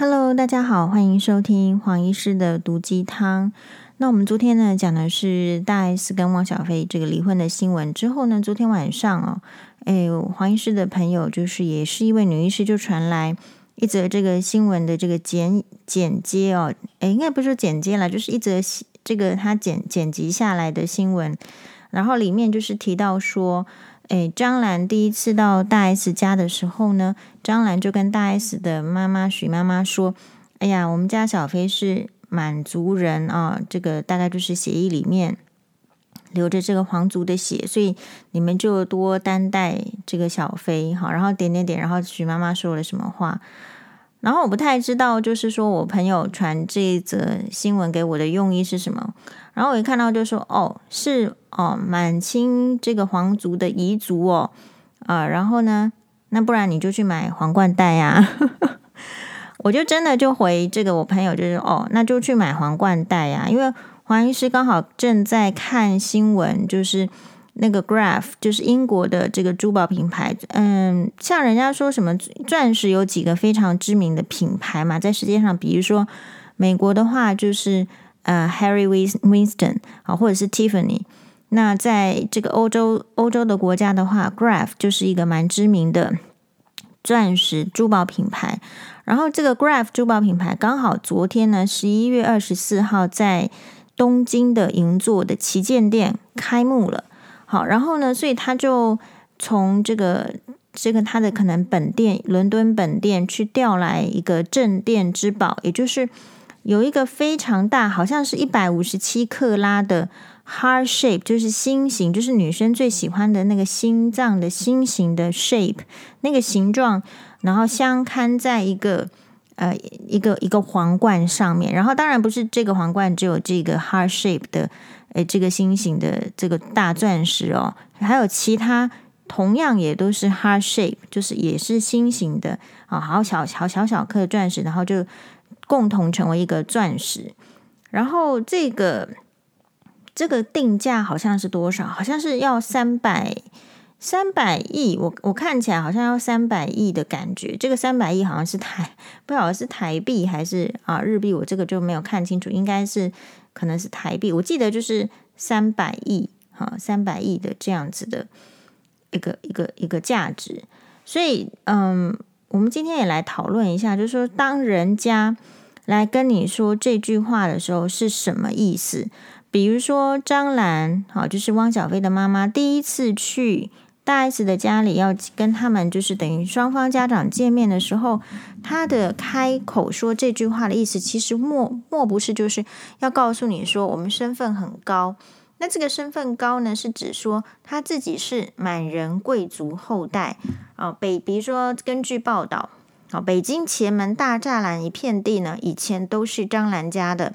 Hello，大家好，欢迎收听黄医师的毒鸡汤。那我们昨天呢讲的是大 S 跟汪小菲这个离婚的新闻之后呢，昨天晚上哦，哎，黄医师的朋友就是也是一位女医师，就传来一则这个新闻的这个剪剪接哦，哎，应该不是说剪接了，就是一则这个他剪剪辑下来的新闻，然后里面就是提到说。哎，张兰第一次到大 S 家的时候呢，张兰就跟大 S 的妈妈许妈妈说：“哎呀，我们家小飞是满族人啊，这个大概就是协议里面流着这个皇族的血，所以你们就多担待这个小飞。”好，然后点点点，然后许妈妈说了什么话？然后我不太知道，就是说我朋友传这一则新闻给我的用意是什么。然后我一看到就说：“哦，是哦，满清这个皇族的遗族哦，啊，然后呢，那不然你就去买皇冠戴呀。”我就真的就回这个我朋友，就是哦，那就去买皇冠戴呀，因为黄医师刚好正在看新闻，就是。那个 Graf 就是英国的这个珠宝品牌，嗯，像人家说什么钻石有几个非常知名的品牌嘛，在世界上，比如说美国的话就是呃 Harry Winston 啊，或者是 Tiffany。那在这个欧洲欧洲的国家的话，Graf 就是一个蛮知名的钻石珠宝品牌。然后这个 Graf 珠宝品牌刚好昨天呢，十一月二十四号在东京的银座的旗舰店开幕了。好，然后呢，所以他就从这个这个他的可能本店伦敦本店去调来一个镇店之宝，也就是有一个非常大，好像是一百五十七克拉的 heart shape，就是心形，就是女生最喜欢的那个心脏的心形的 shape 那个形状，然后相看在一个呃一个一个皇冠上面，然后当然不是这个皇冠只有这个 heart shape 的。诶，这个心形的这个大钻石哦，还有其他同样也都是 heart shape，就是也是心形的啊，好小小小小颗的钻石，然后就共同成为一个钻石。然后这个这个定价好像是多少？好像是要三百三百亿，我我看起来好像要三百亿的感觉。这个三百亿好像是台，不晓得是台币还是啊日币，我这个就没有看清楚，应该是。可能是台币，我记得就是三百亿，哈，三百亿的这样子的一个一个一个价值。所以，嗯，我们今天也来讨论一下，就是说，当人家来跟你说这句话的时候是什么意思？比如说张兰，好，就是汪小菲的妈妈，第一次去。大 S 的家里要跟他们，就是等于双方家长见面的时候，他的开口说这句话的意思，其实莫莫不是就是要告诉你说我们身份很高。那这个身份高呢，是指说他自己是满人贵族后代啊。北，比如说根据报道，啊，北京前门大栅栏一片地呢，以前都是张兰家的。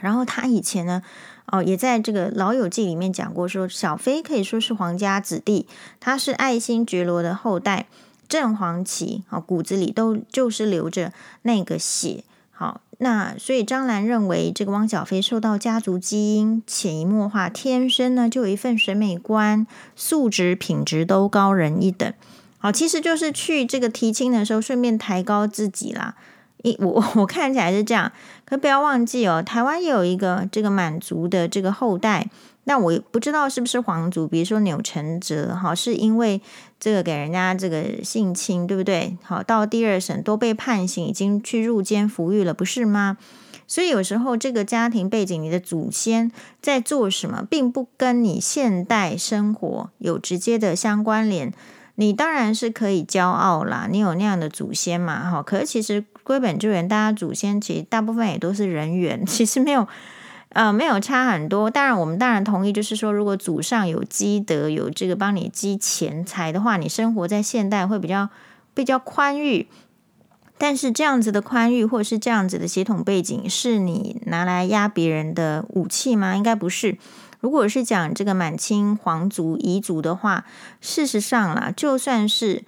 然后他以前呢。哦，也在这个《老友记》里面讲过，说小菲可以说是皇家子弟，他是爱新觉罗的后代，正黄旗，好，骨子里都就是流着那个血。好，那所以张兰认为这个汪小菲受到家族基因潜移默化，天生呢就有一份审美观、素质、品质都高人一等。好，其实就是去这个提亲的时候，顺便抬高自己啦。我 我看起来是这样，可不要忘记哦，台湾也有一个这个满族的这个后代，那我不知道是不是皇族，比如说钮承泽哈，是因为这个给人家这个性侵，对不对？好，到第二审都被判刑，已经去入监服狱了，不是吗？所以有时候这个家庭背景，你的祖先在做什么，并不跟你现代生活有直接的相关联。你当然是可以骄傲啦，你有那样的祖先嘛，哈。可是其实归本究源，大家祖先其实大部分也都是人缘，其实没有，呃，没有差很多。当然，我们当然同意，就是说，如果祖上有积德，有这个帮你积钱财的话，你生活在现代会比较比较宽裕。但是这样子的宽裕，或者是这样子的血统背景，是你拿来压别人的武器吗？应该不是。如果是讲这个满清皇族遗族的话，事实上啦，就算是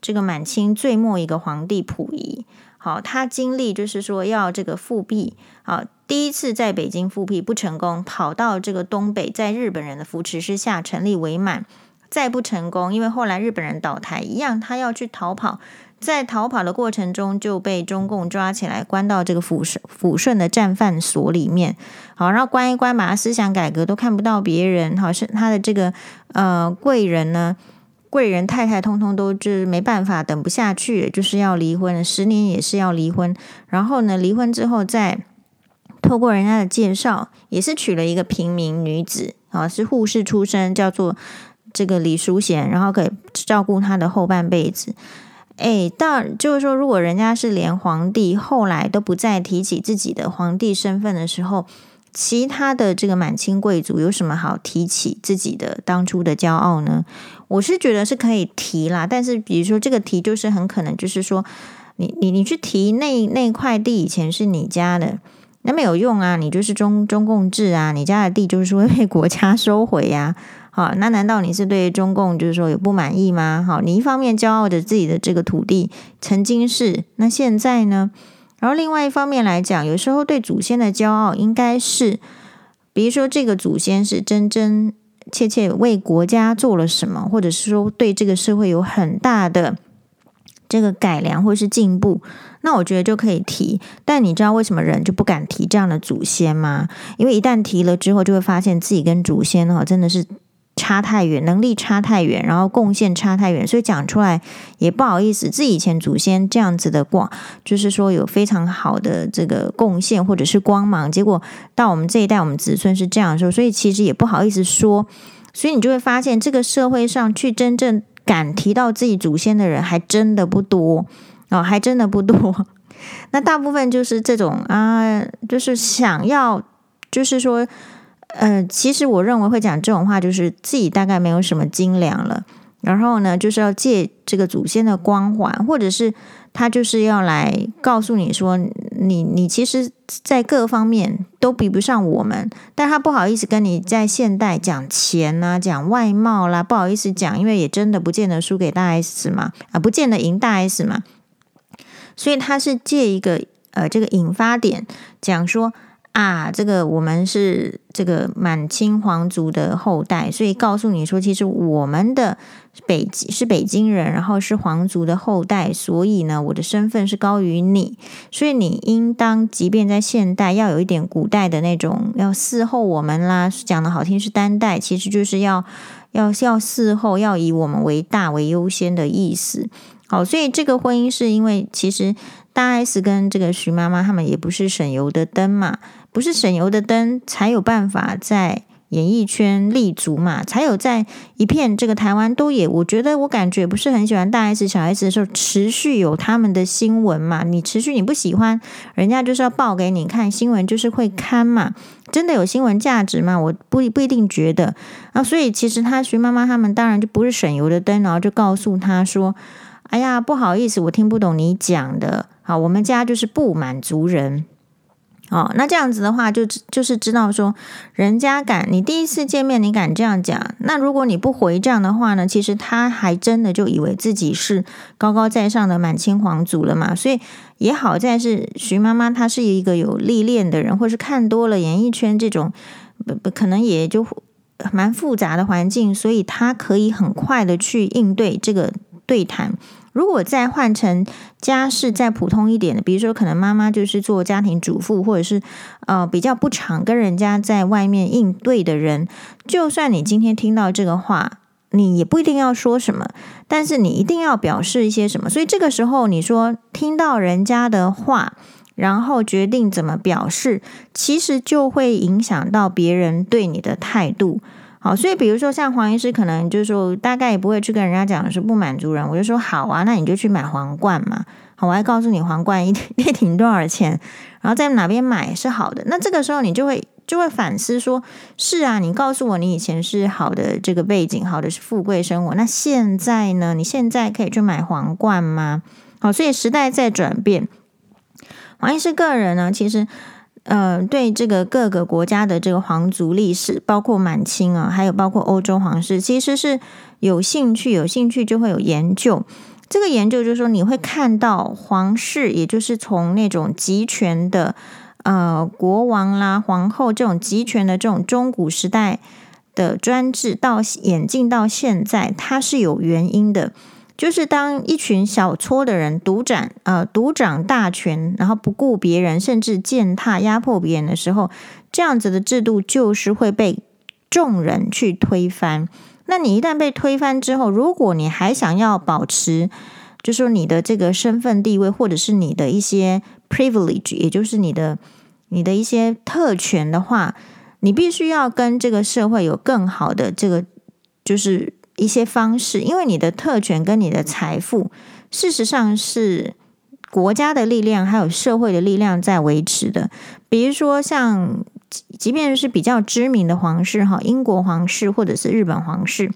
这个满清最末一个皇帝溥仪，好，他经历就是说要这个复辟，好，第一次在北京复辟不成功，跑到这个东北，在日本人的扶持之下成立伪满，再不成功，因为后来日本人倒台一样，他要去逃跑，在逃跑的过程中就被中共抓起来，关到这个抚顺抚顺的战犯所里面。好，然后关一关，把他思想改革都看不到别人，好，是他的这个呃贵人呢，贵人太太通通都就是没办法，等不下去，就是要离婚，十年也是要离婚。然后呢，离婚之后再透过人家的介绍，也是娶了一个平民女子，啊，是护士出身，叫做这个李淑贤，然后可以照顾他的后半辈子。哎，到就是说，如果人家是连皇帝后来都不再提起自己的皇帝身份的时候，其他的这个满清贵族有什么好提起自己的当初的骄傲呢？我是觉得是可以提啦，但是比如说这个提就是很可能就是说，你你你去提那那块地以前是你家的，那没有用啊，你就是中中共制啊，你家的地就是会被国家收回呀。好，那难道你是对中共就是说有不满意吗？好，你一方面骄傲着自己的这个土地曾经是，那现在呢？然后另外一方面来讲，有时候对祖先的骄傲应该是，比如说这个祖先是真真切切为国家做了什么，或者是说对这个社会有很大的这个改良或是进步，那我觉得就可以提。但你知道为什么人就不敢提这样的祖先吗？因为一旦提了之后，就会发现自己跟祖先哈真的是。差太远，能力差太远，然后贡献差太远，所以讲出来也不好意思。自己以前祖先这样子的光，就是说有非常好的这个贡献或者是光芒，结果到我们这一代，我们子孙是这样的时候，所以其实也不好意思说。所以你就会发现，这个社会上去真正敢提到自己祖先的人，还真的不多哦，还真的不多。那大部分就是这种啊，就是想要，就是说。呃，其实我认为会讲这种话，就是自己大概没有什么斤两了。然后呢，就是要借这个祖先的光环，或者是他就是要来告诉你说，你你其实，在各方面都比不上我们。但他不好意思跟你在现代讲钱呐、讲外貌啦，不好意思讲，因为也真的不见得输给大 S 嘛，啊，不见得赢大 S 嘛。所以他是借一个呃这个引发点讲说。啊，这个我们是这个满清皇族的后代，所以告诉你说，其实我们的北是北京人，然后是皇族的后代，所以呢，我的身份是高于你，所以你应当，即便在现代，要有一点古代的那种，要伺候我们啦，讲的好听是担待，其实就是要要要伺候，要以我们为大为优先的意思。好，所以这个婚姻是因为其实大 S 跟这个徐妈妈他们也不是省油的灯嘛。不是省油的灯，才有办法在演艺圈立足嘛，才有在一片这个台湾都也，我觉得我感觉不是很喜欢大 S 小 S 的时候，持续有他们的新闻嘛。你持续你不喜欢，人家就是要报给你看新闻，就是会看嘛。真的有新闻价值吗？我不不一定觉得啊。所以其实他徐妈妈他们当然就不是省油的灯，然后就告诉他说：“哎呀，不好意思，我听不懂你讲的。好，我们家就是不满族人。”哦，那这样子的话，就就是知道说，人家敢你第一次见面，你敢这样讲，那如果你不回这样的话呢，其实他还真的就以为自己是高高在上的满清皇族了嘛。所以也好在是徐妈妈，她是一个有历练的人，或是看多了演艺圈这种不不可能也就蛮复杂的环境，所以她可以很快的去应对这个对谈。如果再换成家世再普通一点的，比如说可能妈妈就是做家庭主妇，或者是呃比较不常跟人家在外面应对的人，就算你今天听到这个话，你也不一定要说什么，但是你一定要表示一些什么。所以这个时候你说听到人家的话，然后决定怎么表示，其实就会影响到别人对你的态度。好，所以比如说像黄医师，可能就是说大概也不会去跟人家讲是不满足人，我就说好啊，那你就去买皇冠嘛。好，我还告诉你皇冠一 一顶多少钱，然后在哪边买是好的。那这个时候你就会就会反思说，是啊，你告诉我你以前是好的这个背景，好的是富贵生活，那现在呢？你现在可以去买皇冠吗？好，所以时代在转变，黄医师个人呢，其实。呃，对这个各个国家的这个皇族历史，包括满清啊，还有包括欧洲皇室，其实是有兴趣，有兴趣就会有研究。这个研究就是说，你会看到皇室，也就是从那种集权的呃国王啦、皇后这种集权的这种中古时代的专制，到演进到现在，它是有原因的。就是当一群小撮的人独掌呃独掌大权，然后不顾别人，甚至践踏压迫别人的时候，这样子的制度就是会被众人去推翻。那你一旦被推翻之后，如果你还想要保持，就说你的这个身份地位，或者是你的一些 privilege，也就是你的你的一些特权的话，你必须要跟这个社会有更好的这个就是。一些方式，因为你的特权跟你的财富，事实上是国家的力量还有社会的力量在维持的。比如说，像即便是比较知名的皇室哈，英国皇室或者是日本皇室，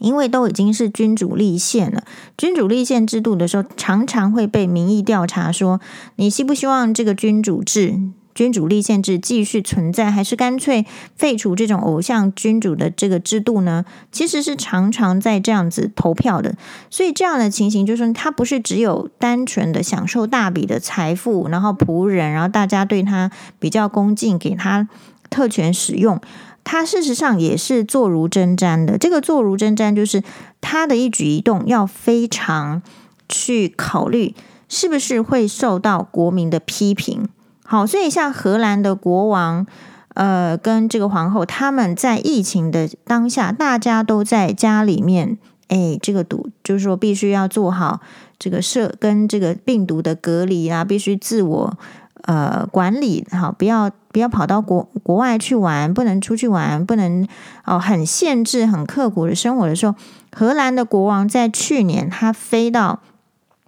因为都已经是君主立宪了，君主立宪制度的时候，常常会被民意调查说，你希不希望这个君主制？君主立宪制继续存在，还是干脆废除这种偶像君主的这个制度呢？其实是常常在这样子投票的，所以这样的情形就是，他不是只有单纯的享受大笔的财富，然后仆人，然后大家对他比较恭敬，给他特权使用，他事实上也是坐如针毡的。这个坐如针毡，就是他的一举一动要非常去考虑，是不是会受到国民的批评。好，所以像荷兰的国王，呃，跟这个皇后，他们在疫情的当下，大家都在家里面，哎，这个毒就是说必须要做好这个社跟这个病毒的隔离啊，必须自我呃管理，好，不要不要跑到国国外去玩，不能出去玩，不能哦，很限制、很刻苦的生活的时候，荷兰的国王在去年他飞到。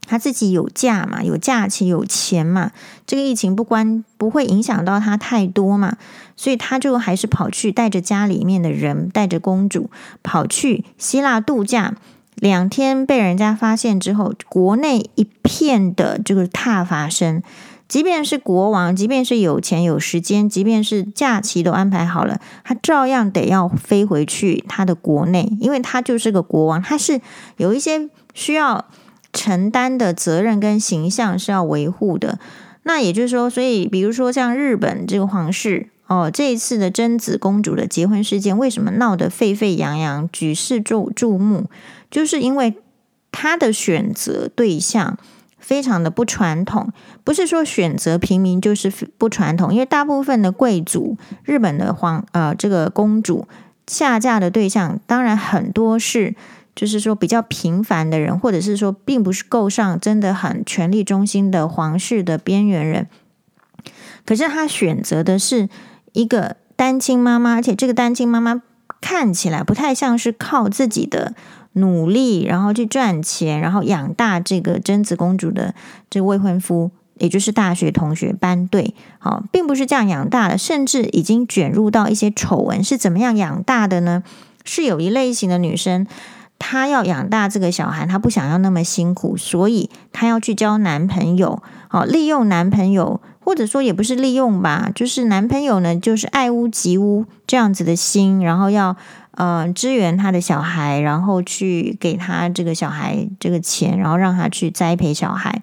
他自己有假嘛，有假期，有钱嘛，这个疫情不关不会影响到他太多嘛，所以他就还是跑去带着家里面的人，带着公主跑去希腊度假，两天被人家发现之后，国内一片的这个踏伐声，即便是国王，即便是有钱有时间，即便是假期都安排好了，他照样得要飞回去他的国内，因为他就是个国王，他是有一些需要。承担的责任跟形象是要维护的，那也就是说，所以比如说像日本这个皇室哦，这一次的真子公主的结婚事件，为什么闹得沸沸扬扬，举世注注目？就是因为她的选择对象非常的不传统，不是说选择平民就是不传统，因为大部分的贵族，日本的皇呃这个公主下嫁的对象，当然很多是。就是说，比较平凡的人，或者是说，并不是够上真的很权力中心的皇室的边缘人，可是他选择的是一个单亲妈妈，而且这个单亲妈妈看起来不太像是靠自己的努力，然后去赚钱，然后养大这个贞子公主的这未婚夫，也就是大学同学班队，好，并不是这样养大的，甚至已经卷入到一些丑闻，是怎么样养大的呢？是有一类型的女生。她要养大这个小孩，她不想要那么辛苦，所以她要去交男朋友，好，利用男朋友，或者说也不是利用吧，就是男朋友呢，就是爱屋及乌这样子的心，然后要呃支援他的小孩，然后去给他这个小孩这个钱，然后让他去栽培小孩。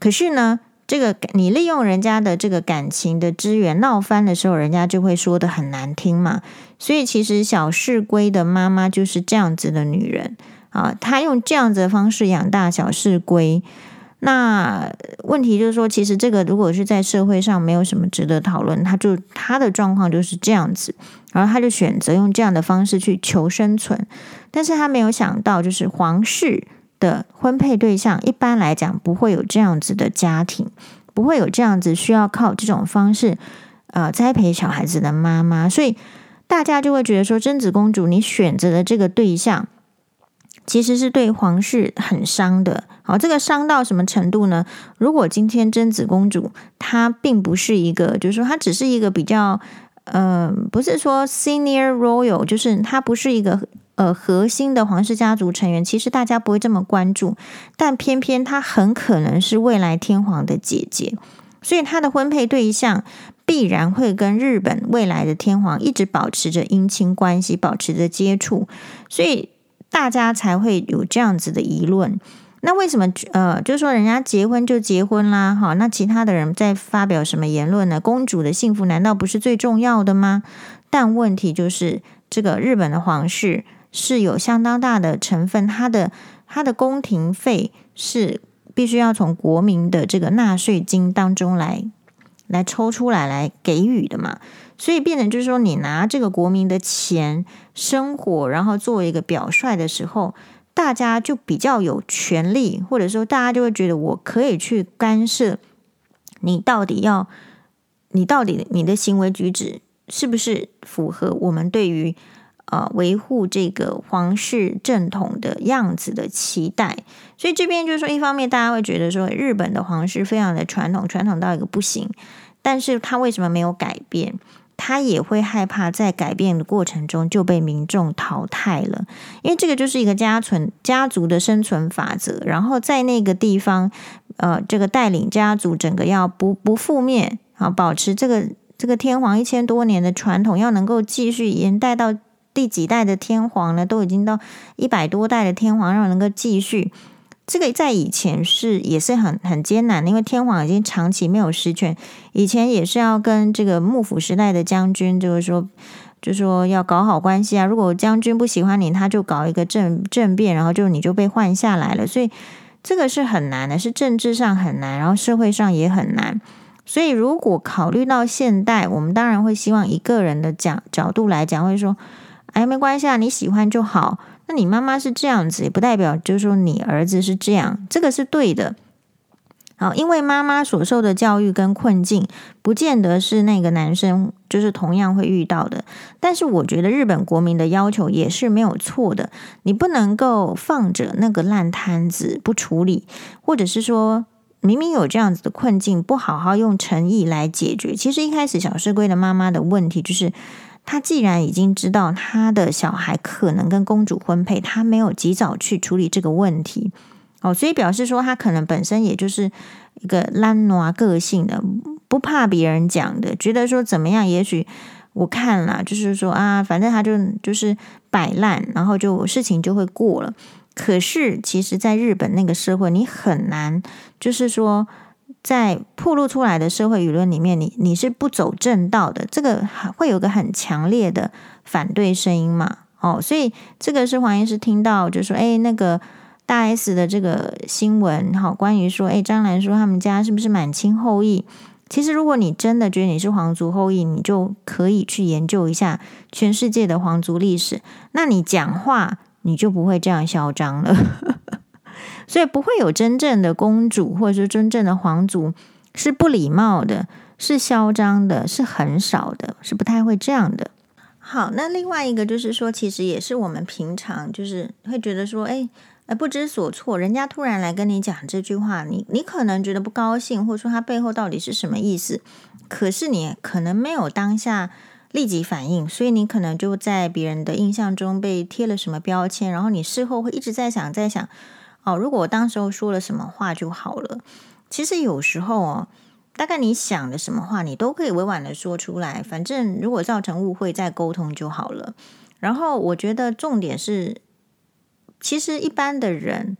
可是呢，这个你利用人家的这个感情的资源闹翻的时候，人家就会说得很难听嘛。所以其实小室圭的妈妈就是这样子的女人啊，她用这样子的方式养大小室圭。那问题就是说，其实这个如果是在社会上没有什么值得讨论，她就她的状况就是这样子，然后她就选择用这样的方式去求生存。但是她没有想到，就是皇室。的婚配对象一般来讲不会有这样子的家庭，不会有这样子需要靠这种方式呃栽培小孩子的妈妈，所以大家就会觉得说，贞子公主你选择的这个对象其实是对皇室很伤的。好，这个伤到什么程度呢？如果今天贞子公主她并不是一个，就是说她只是一个比较呃，不是说 senior royal，就是她不是一个。呃，核心的皇室家族成员，其实大家不会这么关注，但偏偏她很可能是未来天皇的姐姐，所以她的婚配对象必然会跟日本未来的天皇一直保持着姻亲关系，保持着接触，所以大家才会有这样子的议论。那为什么呃，就是说人家结婚就结婚啦，哈，那其他的人在发表什么言论呢？公主的幸福难道不是最重要的吗？但问题就是这个日本的皇室。是有相当大的成分，它的它的宫廷费是必须要从国民的这个纳税金当中来来抽出来来给予的嘛，所以变成就是说，你拿这个国民的钱生活，然后作为一个表率的时候，大家就比较有权利，或者说大家就会觉得我可以去干涉你到底要，你到底你的行为举止是不是符合我们对于。呃，维护这个皇室正统的样子的期待，所以这边就是说，一方面大家会觉得说，日本的皇室非常的传统，传统到一个不行，但是他为什么没有改变？他也会害怕在改变的过程中就被民众淘汰了，因为这个就是一个家存家族的生存法则。然后在那个地方，呃，这个带领家族整个要不不覆灭啊，保持这个这个天皇一千多年的传统，要能够继续延带到。第几代的天皇呢？都已经到一百多代的天皇，让能够继续。这个在以前是也是很很艰难，因为天皇已经长期没有实权。以前也是要跟这个幕府时代的将军，就是说，就说要搞好关系啊。如果将军不喜欢你，他就搞一个政政变，然后就你就被换下来了。所以这个是很难的，是政治上很难，然后社会上也很难。所以如果考虑到现代，我们当然会希望一个人的角角度来讲，会说。哎，没关系啊，你喜欢就好。那你妈妈是这样子，也不代表就是说你儿子是这样，这个是对的。好，因为妈妈所受的教育跟困境，不见得是那个男生就是同样会遇到的。但是我觉得日本国民的要求也是没有错的，你不能够放着那个烂摊子不处理，或者是说明明有这样子的困境，不好好用诚意来解决。其实一开始小室圭的妈妈的问题就是。他既然已经知道他的小孩可能跟公主婚配，他没有及早去处理这个问题，哦，所以表示说他可能本身也就是一个懒惰个性的，不怕别人讲的，觉得说怎么样，也许我看了，就是说啊，反正他就就是摆烂，然后就事情就会过了。可是其实，在日本那个社会，你很难，就是说。在暴露出来的社会舆论里面，你你是不走正道的，这个会有个很强烈的反对声音嘛？哦，所以这个是黄医师听到，就说，哎，那个大 S 的这个新闻，哈，关于说，哎，张兰说他们家是不是满清后裔？其实，如果你真的觉得你是皇族后裔，你就可以去研究一下全世界的皇族历史，那你讲话你就不会这样嚣张了。所以不会有真正的公主，或者说真正的皇族是不礼貌的，是嚣张的，是很少的，是不太会这样的。好，那另外一个就是说，其实也是我们平常就是会觉得说，哎，呃，不知所措，人家突然来跟你讲这句话，你你可能觉得不高兴，或者说他背后到底是什么意思？可是你可能没有当下立即反应，所以你可能就在别人的印象中被贴了什么标签，然后你事后会一直在想，在想。哦，如果我当时候说了什么话就好了。其实有时候哦，大概你想的什么话，你都可以委婉的说出来。反正如果造成误会，再沟通就好了。然后我觉得重点是，其实一般的人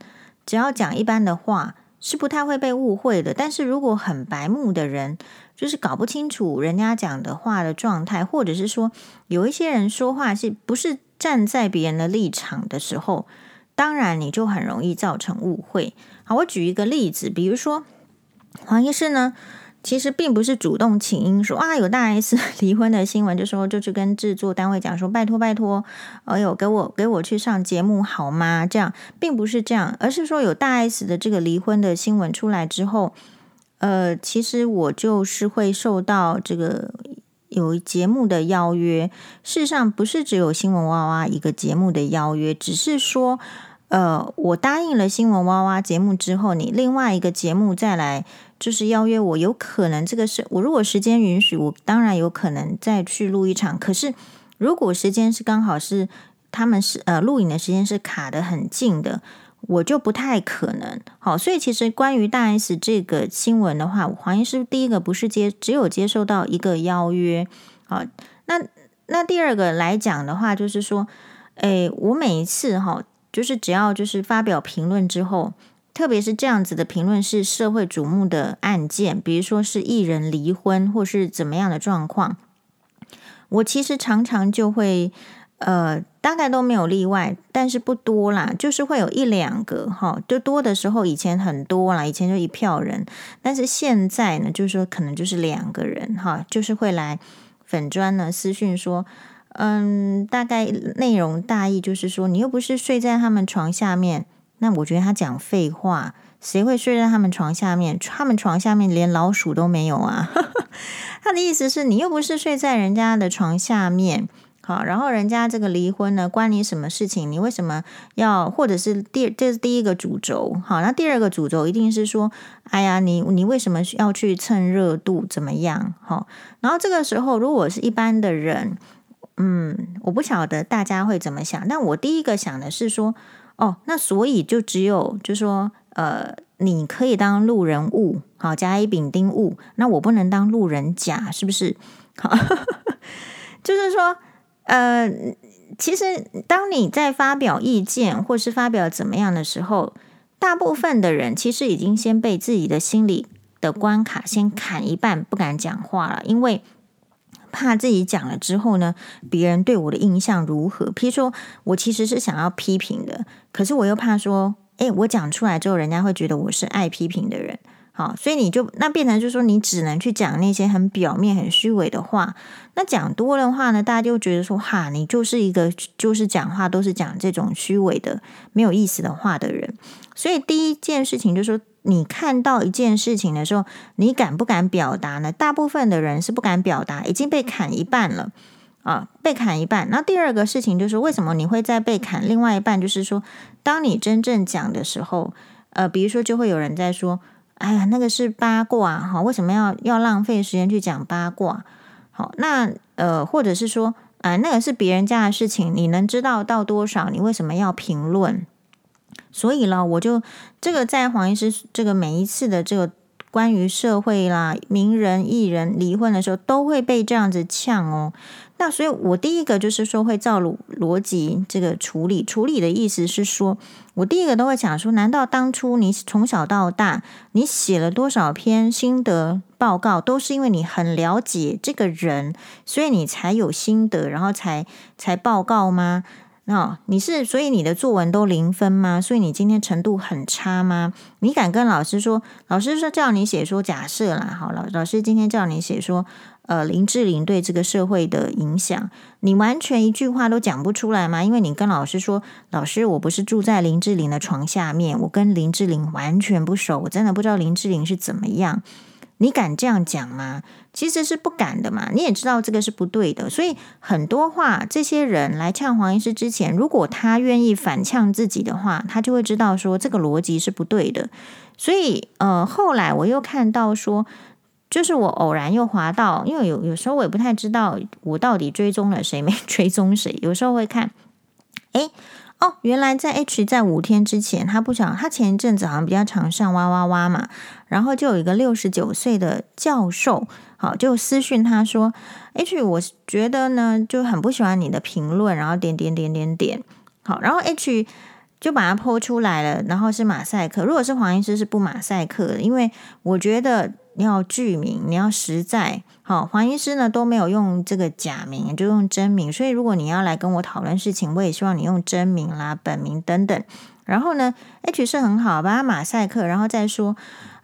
只要讲一般的话，是不太会被误会的。但是如果很白目的人，就是搞不清楚人家讲的话的状态，或者是说有一些人说话是不是站在别人的立场的时候。当然，你就很容易造成误会。好，我举一个例子，比如说黄医师呢，其实并不是主动请缨说啊，有大 S 离婚的新闻，就说就去跟制作单位讲说，拜托拜托，哎呦，给我给我去上节目好吗？这样并不是这样，而是说有大 S 的这个离婚的新闻出来之后，呃，其实我就是会受到这个有节目的邀约。事实上，不是只有新闻哇哇一个节目的邀约，只是说。呃，我答应了新闻哇哇节目之后，你另外一个节目再来就是邀约我，有可能这个是我如果时间允许，我当然有可能再去录一场。可是如果时间是刚好是他们是呃录影的时间是卡得很近的，我就不太可能。好，所以其实关于大 S 这个新闻的话，黄医师第一个不是接只有接受到一个邀约，好，那那第二个来讲的话，就是说，诶，我每一次哈。就是只要就是发表评论之后，特别是这样子的评论是社会瞩目的案件，比如说是艺人离婚或是怎么样的状况，我其实常常就会呃，大概都没有例外，但是不多啦，就是会有一两个哈，就多的时候以前很多啦，以前就一票人，但是现在呢，就是说可能就是两个人哈，就是会来粉专呢私讯说，嗯，大概内容大意就是说，你又不是睡在他们床下面，那我觉得他讲废话，谁会睡在他们床下面？他们床下面连老鼠都没有啊，他的意思是你又不是睡在人家的床下面。好，然后人家这个离婚呢，关你什么事情？你为什么要？或者是第这是第一个主轴，好，那第二个主轴一定是说，哎呀，你你为什么要去蹭热度？怎么样？好，然后这个时候，如果是一般的人，嗯，我不晓得大家会怎么想，但我第一个想的是说，哦，那所以就只有就说，呃，你可以当路人物，好，甲乙丙丁戊，那我不能当路人甲，是不是？好，就是说。呃，其实当你在发表意见或是发表怎么样的时候，大部分的人其实已经先被自己的心理的关卡先砍一半，不敢讲话了，因为怕自己讲了之后呢，别人对我的印象如何？譬如说我其实是想要批评的，可是我又怕说，诶，我讲出来之后，人家会觉得我是爱批评的人。好，所以你就那变成就是说，你只能去讲那些很表面、很虚伪的话。那讲多了的话呢，大家就觉得说，哈，你就是一个就是讲话都是讲这种虚伪的、没有意思的话的人。所以第一件事情就是说，你看到一件事情的时候，你敢不敢表达呢？大部分的人是不敢表达，已经被砍一半了啊，被砍一半。那第二个事情就是，为什么你会再被砍另外一半？就是说，当你真正讲的时候，呃，比如说就会有人在说。哎呀，那个是八卦哈，为什么要要浪费时间去讲八卦？好，那呃，或者是说，啊、呃，那个是别人家的事情，你能知道到多少？你为什么要评论？所以呢，我就这个在黄医师这个每一次的这个关于社会啦、名人、艺人离婚的时候，都会被这样子呛哦。那所以，我第一个就是说会照逻辑这个处理。处理的意思是说，我第一个都会讲说，难道当初你从小到大，你写了多少篇心得报告，都是因为你很了解这个人，所以你才有心得，然后才才报告吗？那你是所以你的作文都零分吗？所以你今天程度很差吗？你敢跟老师说，老师说叫你写说假设啦，好，老老师今天叫你写说。呃，林志玲对这个社会的影响，你完全一句话都讲不出来吗？因为你跟老师说，老师，我不是住在林志玲的床下面，我跟林志玲完全不熟，我真的不知道林志玲是怎么样。你敢这样讲吗？其实是不敢的嘛。你也知道这个是不对的，所以很多话，这些人来呛黄医师之前，如果他愿意反呛自己的话，他就会知道说这个逻辑是不对的。所以，呃，后来我又看到说。就是我偶然又滑到，因为有有时候我也不太知道我到底追踪了谁没追踪谁，有时候会看，诶，哦，原来在 H 在五天之前，他不想他前一阵子好像比较常上哇哇哇嘛，然后就有一个六十九岁的教授，好就私讯他说，H 我觉得呢就很不喜欢你的评论，然后点点点点点，好，然后 H 就把它 po 出来了，然后是马赛克，如果是黄医师是不马赛克的，因为我觉得。你要具名，你要实在。好，黄医师呢都没有用这个假名，就用真名。所以如果你要来跟我讨论事情，我也希望你用真名啦、本名等等。然后呢，H 是很好，把它马赛克，然后再说，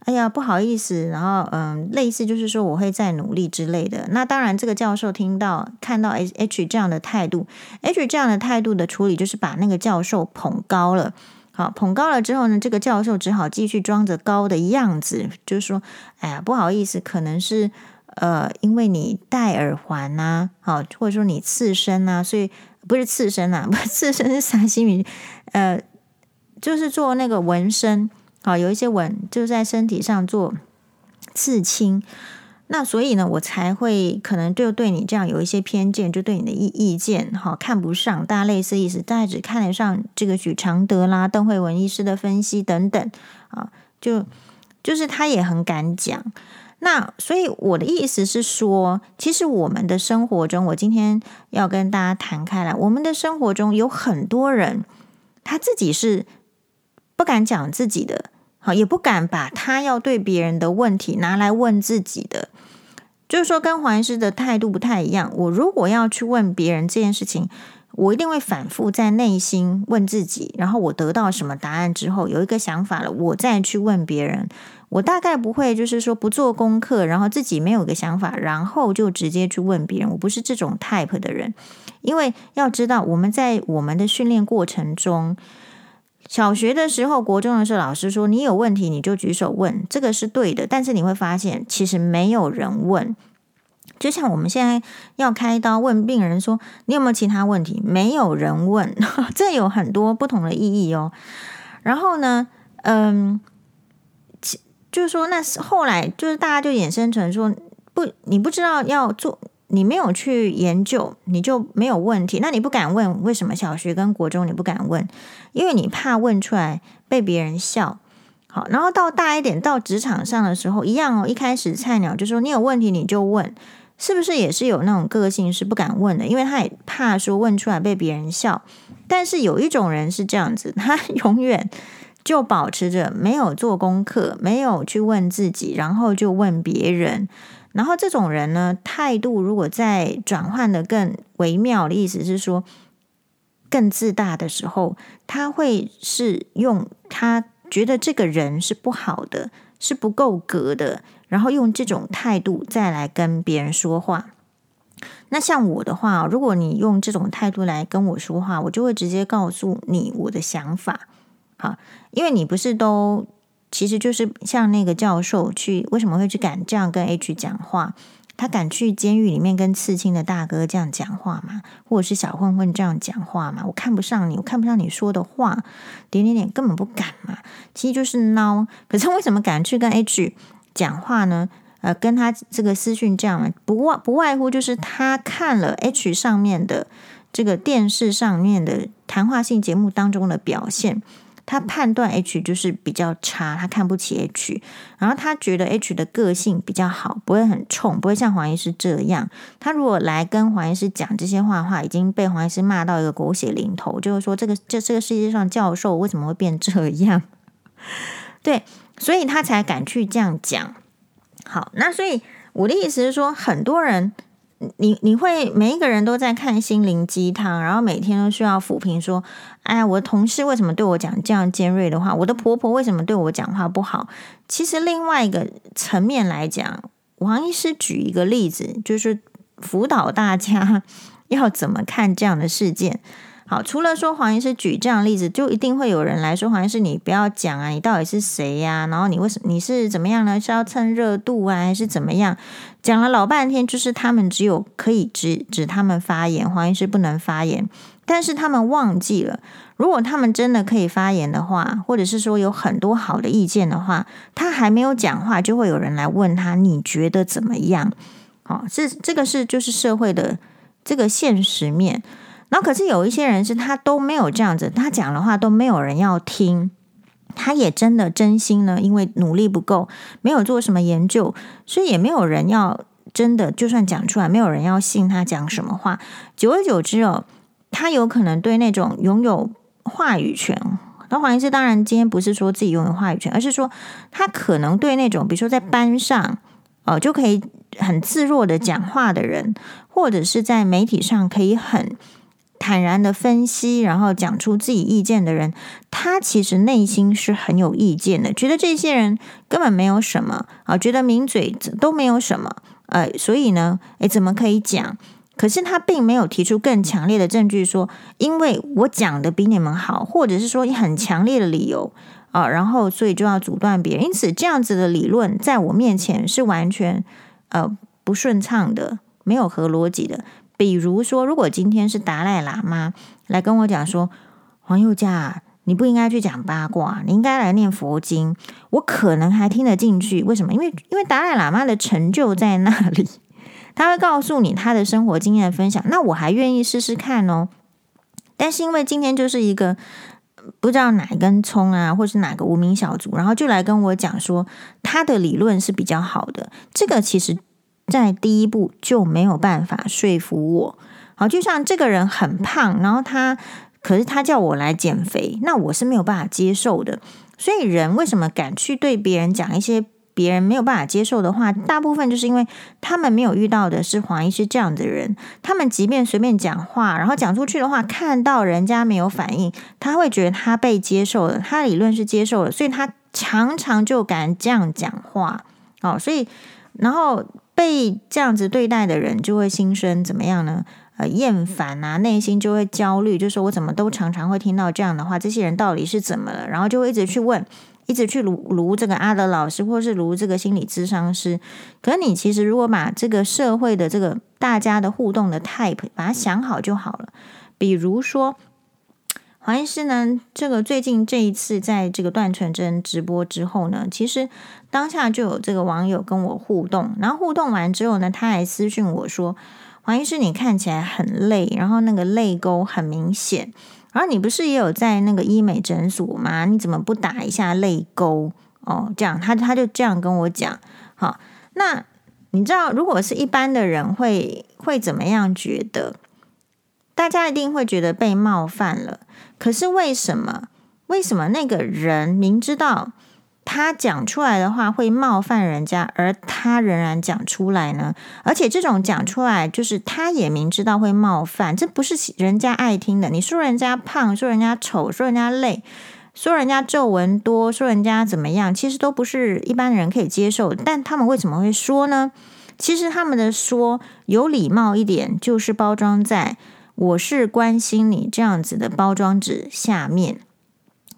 哎呀，不好意思。然后嗯，类似就是说我会再努力之类的。那当然，这个教授听到看到 H 这样的态度，H 这样的态度的处理就是把那个教授捧高了。好，捧高了之后呢，这个教授只好继续装着高的样子，就是说，哎呀，不好意思，可能是呃，因为你戴耳环呐、好，或者说你刺身呐、所以不是刺身呐，不是刺身 是啥西米，呃，就是做那个纹身，好，有一些纹就是在身体上做刺青。那所以呢，我才会可能就对你这样有一些偏见，就对你的意意见哈看不上，大家类似意思，大家只看得上这个许常德啦、邓惠文医师的分析等等啊，就就是他也很敢讲。那所以我的意思是说，其实我们的生活中，我今天要跟大家谈开来，我们的生活中有很多人，他自己是不敢讲自己的。好，也不敢把他要对别人的问题拿来问自己的，就是说跟黄医师的态度不太一样。我如果要去问别人这件事情，我一定会反复在内心问自己，然后我得到什么答案之后，有一个想法了，我再去问别人。我大概不会就是说不做功课，然后自己没有一个想法，然后就直接去问别人。我不是这种 type 的人，因为要知道我们在我们的训练过程中，小学的时候、国中的时候，老师说你有问题你就举手问，这个是对的。但是你会发现，其实没有人问。就像我们现在要开刀问病人说：“你有没有其他问题？”没有人问，这有很多不同的意义哦。然后呢，嗯，就是说，那是后来就是大家就衍生成说，不，你不知道要做，你没有去研究，你就没有问题。那你不敢问，为什么小学跟国中你不敢问？因为你怕问出来被别人笑。好，然后到大一点，到职场上的时候一样哦。一开始菜鸟就说：“你有问题你就问。”是不是也是有那种个性是不敢问的？因为他也怕说问出来被别人笑。但是有一种人是这样子，他永远就保持着没有做功课，没有去问自己，然后就问别人。然后这种人呢，态度如果再转换的更微妙的意思是说，更自大的时候，他会是用他觉得这个人是不好的，是不够格的。然后用这种态度再来跟别人说话。那像我的话，如果你用这种态度来跟我说话，我就会直接告诉你我的想法。好，因为你不是都其实就是像那个教授去，为什么会去敢这样跟 H 讲话？他敢去监狱里面跟刺青的大哥这样讲话吗？或者是小混混这样讲话吗？我看不上你，我看不上你说的话，点点点根本不敢嘛。其实就是孬。可是为什么敢去跟 H？讲话呢，呃，跟他这个私讯这样，不外不外乎就是他看了 H 上面的这个电视上面的谈话性节目当中的表现，他判断 H 就是比较差，他看不起 H，然后他觉得 H 的个性比较好，不会很冲，不会像黄医师这样。他如果来跟黄医师讲这些话的话，已经被黄医师骂到一个狗血淋头，就是说这个这这个世界上教授为什么会变这样？对。所以他才敢去这样讲。好，那所以我的意思是说，很多人，你你会每一个人都在看心灵鸡汤，然后每天都需要抚平说，哎呀，我的同事为什么对我讲这样尖锐的话？我的婆婆为什么对我讲话不好？其实另外一个层面来讲，王医师举一个例子，就是辅导大家 要怎么看这样的事件。好，除了说黄医师举这样的例子，就一定会有人来说黄医师，你不要讲啊，你到底是谁呀？然后你为什么你是怎么样呢？是要蹭热度啊，还是怎么样？讲了老半天，就是他们只有可以指指他们发言，黄医师不能发言。但是他们忘记了，如果他们真的可以发言的话，或者是说有很多好的意见的话，他还没有讲话，就会有人来问他，你觉得怎么样？好，这这个是就是社会的这个现实面。然后，可是有一些人是他都没有这样子，他讲的话都没有人要听，他也真的真心呢，因为努力不够，没有做什么研究，所以也没有人要真的，就算讲出来，没有人要信他讲什么话。久而久之哦，他有可能对那种拥有话语权，那黄医师当然今天不是说自己拥有话语权，而是说他可能对那种比如说在班上哦就可以很自若的讲话的人，或者是在媒体上可以很。坦然的分析，然后讲出自己意见的人，他其实内心是很有意见的，觉得这些人根本没有什么啊，觉得名嘴都没有什么，呃，所以呢，诶，怎么可以讲？可是他并没有提出更强烈的证据说，因为我讲的比你们好，或者是说很强烈的理由啊，然后所以就要阻断别人。因此，这样子的理论在我面前是完全呃不顺畅的，没有合逻辑的。比如说，如果今天是达赖喇嘛来跟我讲说，黄宥嘉，你不应该去讲八卦，你应该来念佛经，我可能还听得进去。为什么？因为因为达赖喇嘛的成就在那里，他会告诉你他的生活经验分享，那我还愿意试试看哦。但是因为今天就是一个不知道哪一根葱啊，或是哪个无名小卒，然后就来跟我讲说他的理论是比较好的，这个其实。在第一步就没有办法说服我。好，就像这个人很胖，然后他可是他叫我来减肥，那我是没有办法接受的。所以人为什么敢去对别人讲一些别人没有办法接受的话，大部分就是因为他们没有遇到的是黄医师这样的人。他们即便随便讲话，然后讲出去的话，看到人家没有反应，他会觉得他被接受了，他理论是接受了，所以他常常就敢这样讲话。哦，所以然后被这样子对待的人就会心生怎么样呢？呃，厌烦啊，内心就会焦虑，就说我怎么都常常会听到这样的话，这些人到底是怎么了？然后就会一直去问。一直去卢卢这个阿德老师，或是卢这个心理咨商师。可是你其实如果把这个社会的这个大家的互动的 type 把它想好就好了。比如说黄医师呢，这个最近这一次在这个段纯真直播之后呢，其实当下就有这个网友跟我互动，然后互动完之后呢，他还私讯我说：“黄医师，你看起来很累，然后那个泪沟很明显。”然后你不是也有在那个医美诊所吗？你怎么不打一下泪沟哦？这样他他就这样跟我讲。好，那你知道如果是一般的人会会怎么样觉得？大家一定会觉得被冒犯了。可是为什么？为什么那个人明知道？他讲出来的话会冒犯人家，而他仍然讲出来呢？而且这种讲出来，就是他也明知道会冒犯，这不是人家爱听的。你说人家胖，说人家丑，说人家累，说人家皱纹多，说人家怎么样，其实都不是一般人可以接受。但他们为什么会说呢？其实他们的说有礼貌一点，就是包装在“我是关心你”这样子的包装纸下面。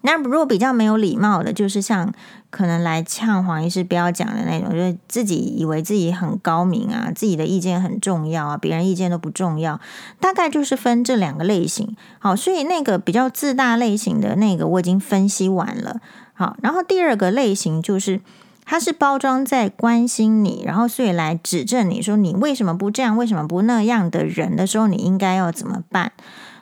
那如果比较没有礼貌的，就是像可能来呛黄医师不要讲的那种，就是自己以为自己很高明啊，自己的意见很重要啊，别人意见都不重要，大概就是分这两个类型。好，所以那个比较自大类型的那个我已经分析完了。好，然后第二个类型就是，他是包装在关心你，然后所以来指正你说你为什么不这样，为什么不那样的人的时候，你应该要怎么办？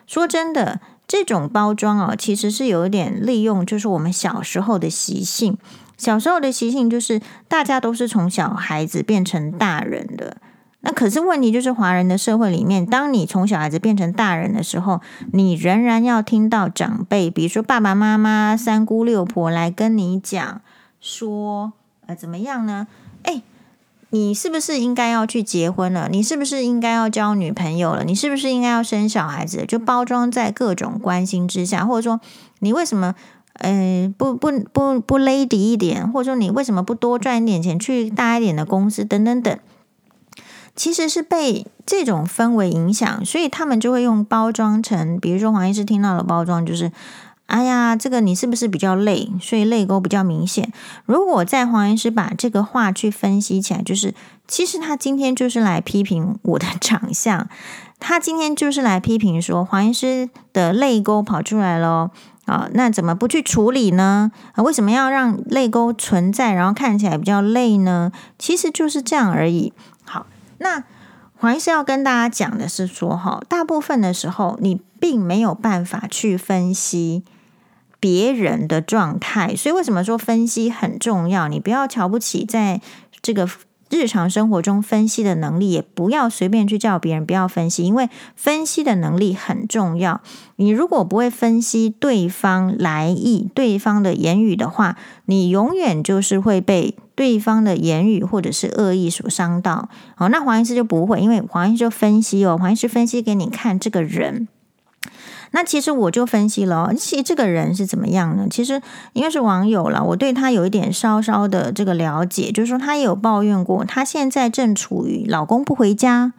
说真的。这种包装啊，其实是有一点利用，就是我们小时候的习性。小时候的习性就是大家都是从小孩子变成大人的。那可是问题就是，华人的社会里面，当你从小孩子变成大人的时候，你仍然要听到长辈，比如说爸爸妈妈、三姑六婆来跟你讲说，呃，怎么样呢？诶。你是不是应该要去结婚了？你是不是应该要交女朋友了？你是不是应该要生小孩子？就包装在各种关心之下，或者说你为什么呃不不不不 lady 一点，或者说你为什么不多赚一点钱去大一点的公司等等等，其实是被这种氛围影响，所以他们就会用包装成，比如说黄医师听到的包装就是。哎呀，这个你是不是比较累？所以泪沟比较明显。如果在黄医师把这个话去分析起来，就是其实他今天就是来批评我的长相，他今天就是来批评说 黄医师的泪沟跑出来了啊，那怎么不去处理呢？啊，为什么要让泪沟存在，然后看起来比较累呢？其实就是这样而已。好，那黄医师要跟大家讲的是说，哈，大部分的时候你并没有办法去分析。别人的状态，所以为什么说分析很重要？你不要瞧不起在这个日常生活中分析的能力，也不要随便去叫别人不要分析，因为分析的能力很重要。你如果不会分析对方来意、对方的言语的话，你永远就是会被对方的言语或者是恶意所伤到。好，那黄医师就不会，因为黄医师就分析哦，黄医师分析给你看这个人。那其实我就分析了，其实这个人是怎么样呢？其实应该是网友了，我对他有一点稍稍的这个了解，就是说他也有抱怨过，他现在正处于老公不回家，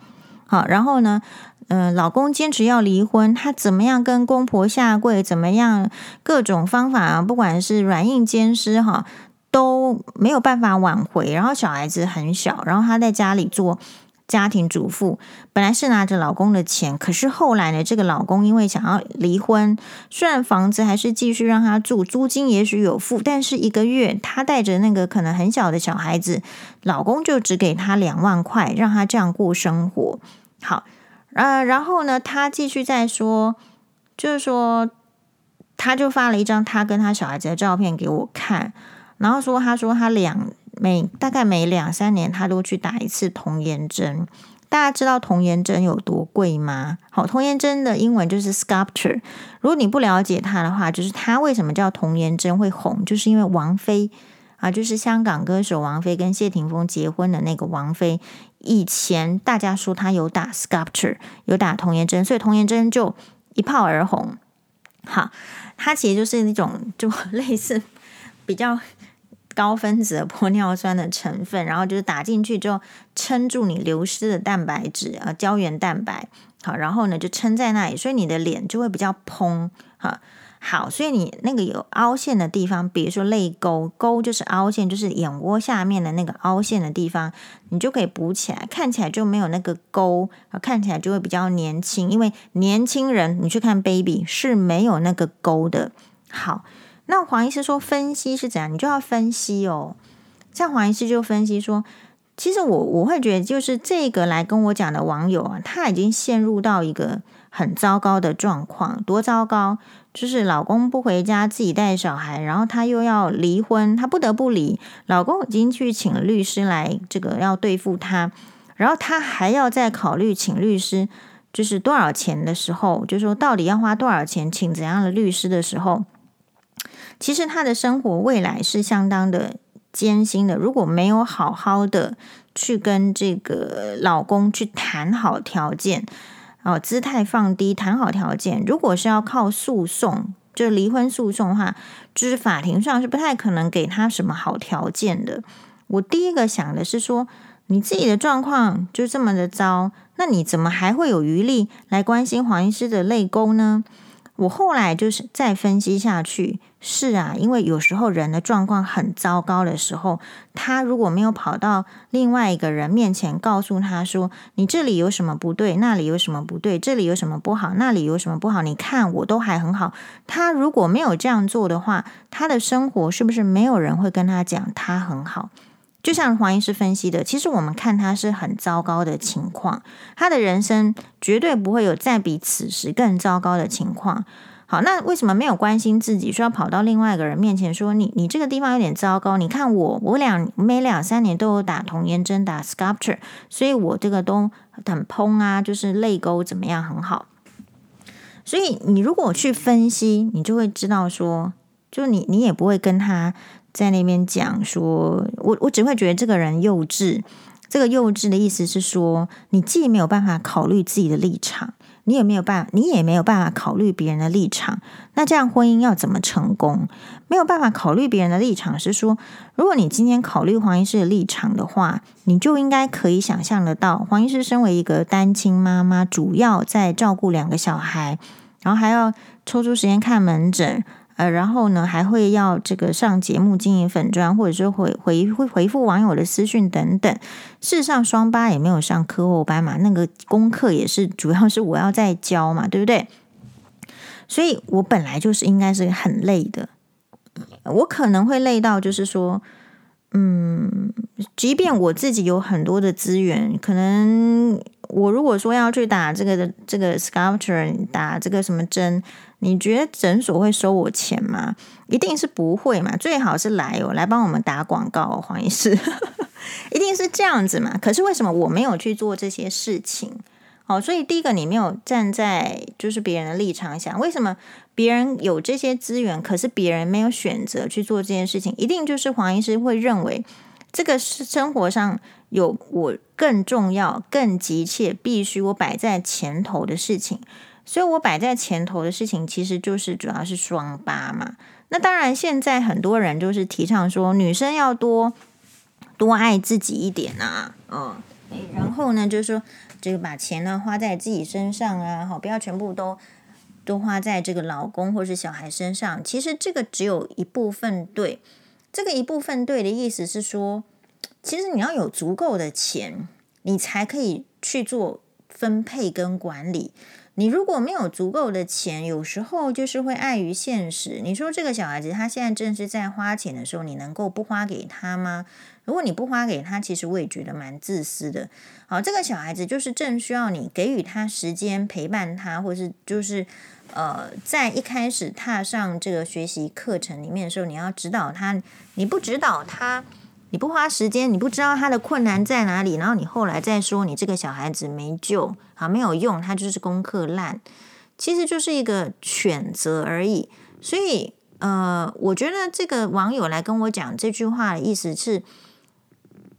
好，然后呢，嗯、老公坚持要离婚，他怎么样跟公婆下跪，怎么样各种方法，不管是软硬兼施哈，都没有办法挽回，然后小孩子很小，然后他在家里做。家庭主妇本来是拿着老公的钱，可是后来呢，这个老公因为想要离婚，虽然房子还是继续让他住，租金也许有付，但是一个月他带着那个可能很小的小孩子，老公就只给他两万块，让他这样过生活。好，呃，然后呢，他继续在说，就是说，他就发了一张他跟他小孩子的照片给我看，然后说，他说他两。每大概每两三年，他都去打一次童颜针。大家知道童颜针有多贵吗？好，童颜针的英文就是 sculpture。如果你不了解它的话，就是它为什么叫童颜针会红，就是因为王菲啊，就是香港歌手王菲跟谢霆锋结婚的那个王菲。以前大家说她有打 sculpture，有打童颜针，所以童颜针就一炮而红。好，它其实就是那种就 类似比较高分子的玻尿酸的成分，然后就是打进去之后撑住你流失的蛋白质啊，胶原蛋白。好，然后呢就撑在那里，所以你的脸就会比较嘭。哈。好，所以你那个有凹陷的地方，比如说泪沟，沟就是凹陷，就是眼窝下面的那个凹陷的地方，你就可以补起来，看起来就没有那个沟，看起来就会比较年轻。因为年轻人，你去看 baby 是没有那个沟的。好，那黄医师说分析是怎样，你就要分析哦。像黄医师就分析说，其实我我会觉得，就是这个来跟我讲的网友啊，他已经陷入到一个很糟糕的状况，多糟糕。就是老公不回家，自己带小孩，然后她又要离婚，她不得不离。老公已经去请律师来，这个要对付她，然后她还要再考虑请律师，就是多少钱的时候，就是说到底要花多少钱请怎样的律师的时候，其实她的生活未来是相当的艰辛的。如果没有好好的去跟这个老公去谈好条件。哦，姿态放低，谈好条件。如果是要靠诉讼，就离婚诉讼的话，就是法庭上是不太可能给他什么好条件的。我第一个想的是说，你自己的状况就这么的糟，那你怎么还会有余力来关心黄医师的泪沟呢？我后来就是再分析下去，是啊，因为有时候人的状况很糟糕的时候，他如果没有跑到另外一个人面前告诉他说：“你这里有什么不对，那里有什么不对，这里有什么不好，那里有什么不好？你看我都还很好。”他如果没有这样做的话，他的生活是不是没有人会跟他讲他很好？就像黄医师分析的，其实我们看他是很糟糕的情况，他的人生绝对不会有再比此时更糟糕的情况。好，那为什么没有关心自己，说要跑到另外一个人面前说你你这个地方有点糟糕？你看我我两每两三年都有打童颜针打 sculpture，所以我这个都很嘭啊，就是泪沟怎么样很好。所以你如果去分析，你就会知道说，就你你也不会跟他。在那边讲说，我我只会觉得这个人幼稚。这个幼稚的意思是说，你既没有办法考虑自己的立场，你也没有办，你也没有办法考虑别人的立场。那这样婚姻要怎么成功？没有办法考虑别人的立场，是说，如果你今天考虑黄医师的立场的话，你就应该可以想象得到，黄医师身为一个单亲妈妈，主要在照顾两个小孩，然后还要抽出时间看门诊。呃，然后呢，还会要这个上节目经营粉砖，或者说回回回回复网友的私讯等等。事实上，双八也没有上课后班嘛，那个功课也是主要是我要在教嘛，对不对？所以我本来就是应该是很累的，我可能会累到就是说，嗯，即便我自己有很多的资源，可能我如果说要去打这个的这个 sculpture，打这个什么针。你觉得诊所会收我钱吗？一定是不会嘛，最好是来哦，来帮我们打广告哦，黄医师，一定是这样子嘛。可是为什么我没有去做这些事情？哦，所以第一个你没有站在就是别人的立场想，为什么别人有这些资源，可是别人没有选择去做这件事情？一定就是黄医师会认为这个是生活上有我更重要、更急切、必须我摆在前头的事情。所以我摆在前头的事情，其实就是主要是双八嘛。那当然，现在很多人就是提倡说，女生要多多爱自己一点啊，嗯，然后呢，就是说这个把钱呢花在自己身上啊，好，不要全部都都花在这个老公或是小孩身上。其实这个只有一部分对，这个一部分对的意思是说，其实你要有足够的钱，你才可以去做分配跟管理。你如果没有足够的钱，有时候就是会碍于现实。你说这个小孩子他现在正是在花钱的时候，你能够不花给他吗？如果你不花给他，其实我也觉得蛮自私的。好，这个小孩子就是正需要你给予他时间陪伴他，或是就是呃，在一开始踏上这个学习课程里面的时候，你要指导他，你不指导他。你不花时间，你不知道他的困难在哪里，然后你后来再说你这个小孩子没救，好，没有用，他就是功课烂，其实就是一个选择而已。所以呃，我觉得这个网友来跟我讲这句话的意思是，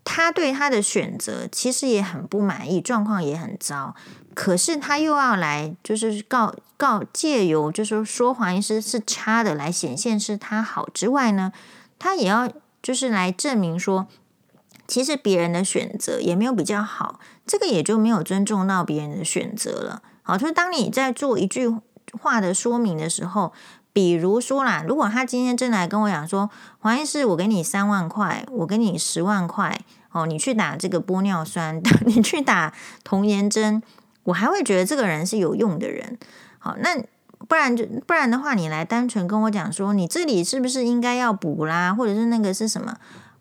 他对他的选择其实也很不满意，状况也很糟，可是他又要来就是告告借由就是说黄医师是差的来显现是他好之外呢，他也要就是来证明说，其实别人的选择也没有比较好，这个也就没有尊重到别人的选择了。好，就是当你在做一句话的说明的时候。比如说啦，如果他今天真来跟我讲说，黄医师，我给你三万块，我给你十万块，哦，你去打这个玻尿酸，你去打童颜针，我还会觉得这个人是有用的人。好，那不然就不然的话，你来单纯跟我讲说，你这里是不是应该要补啦，或者是那个是什么，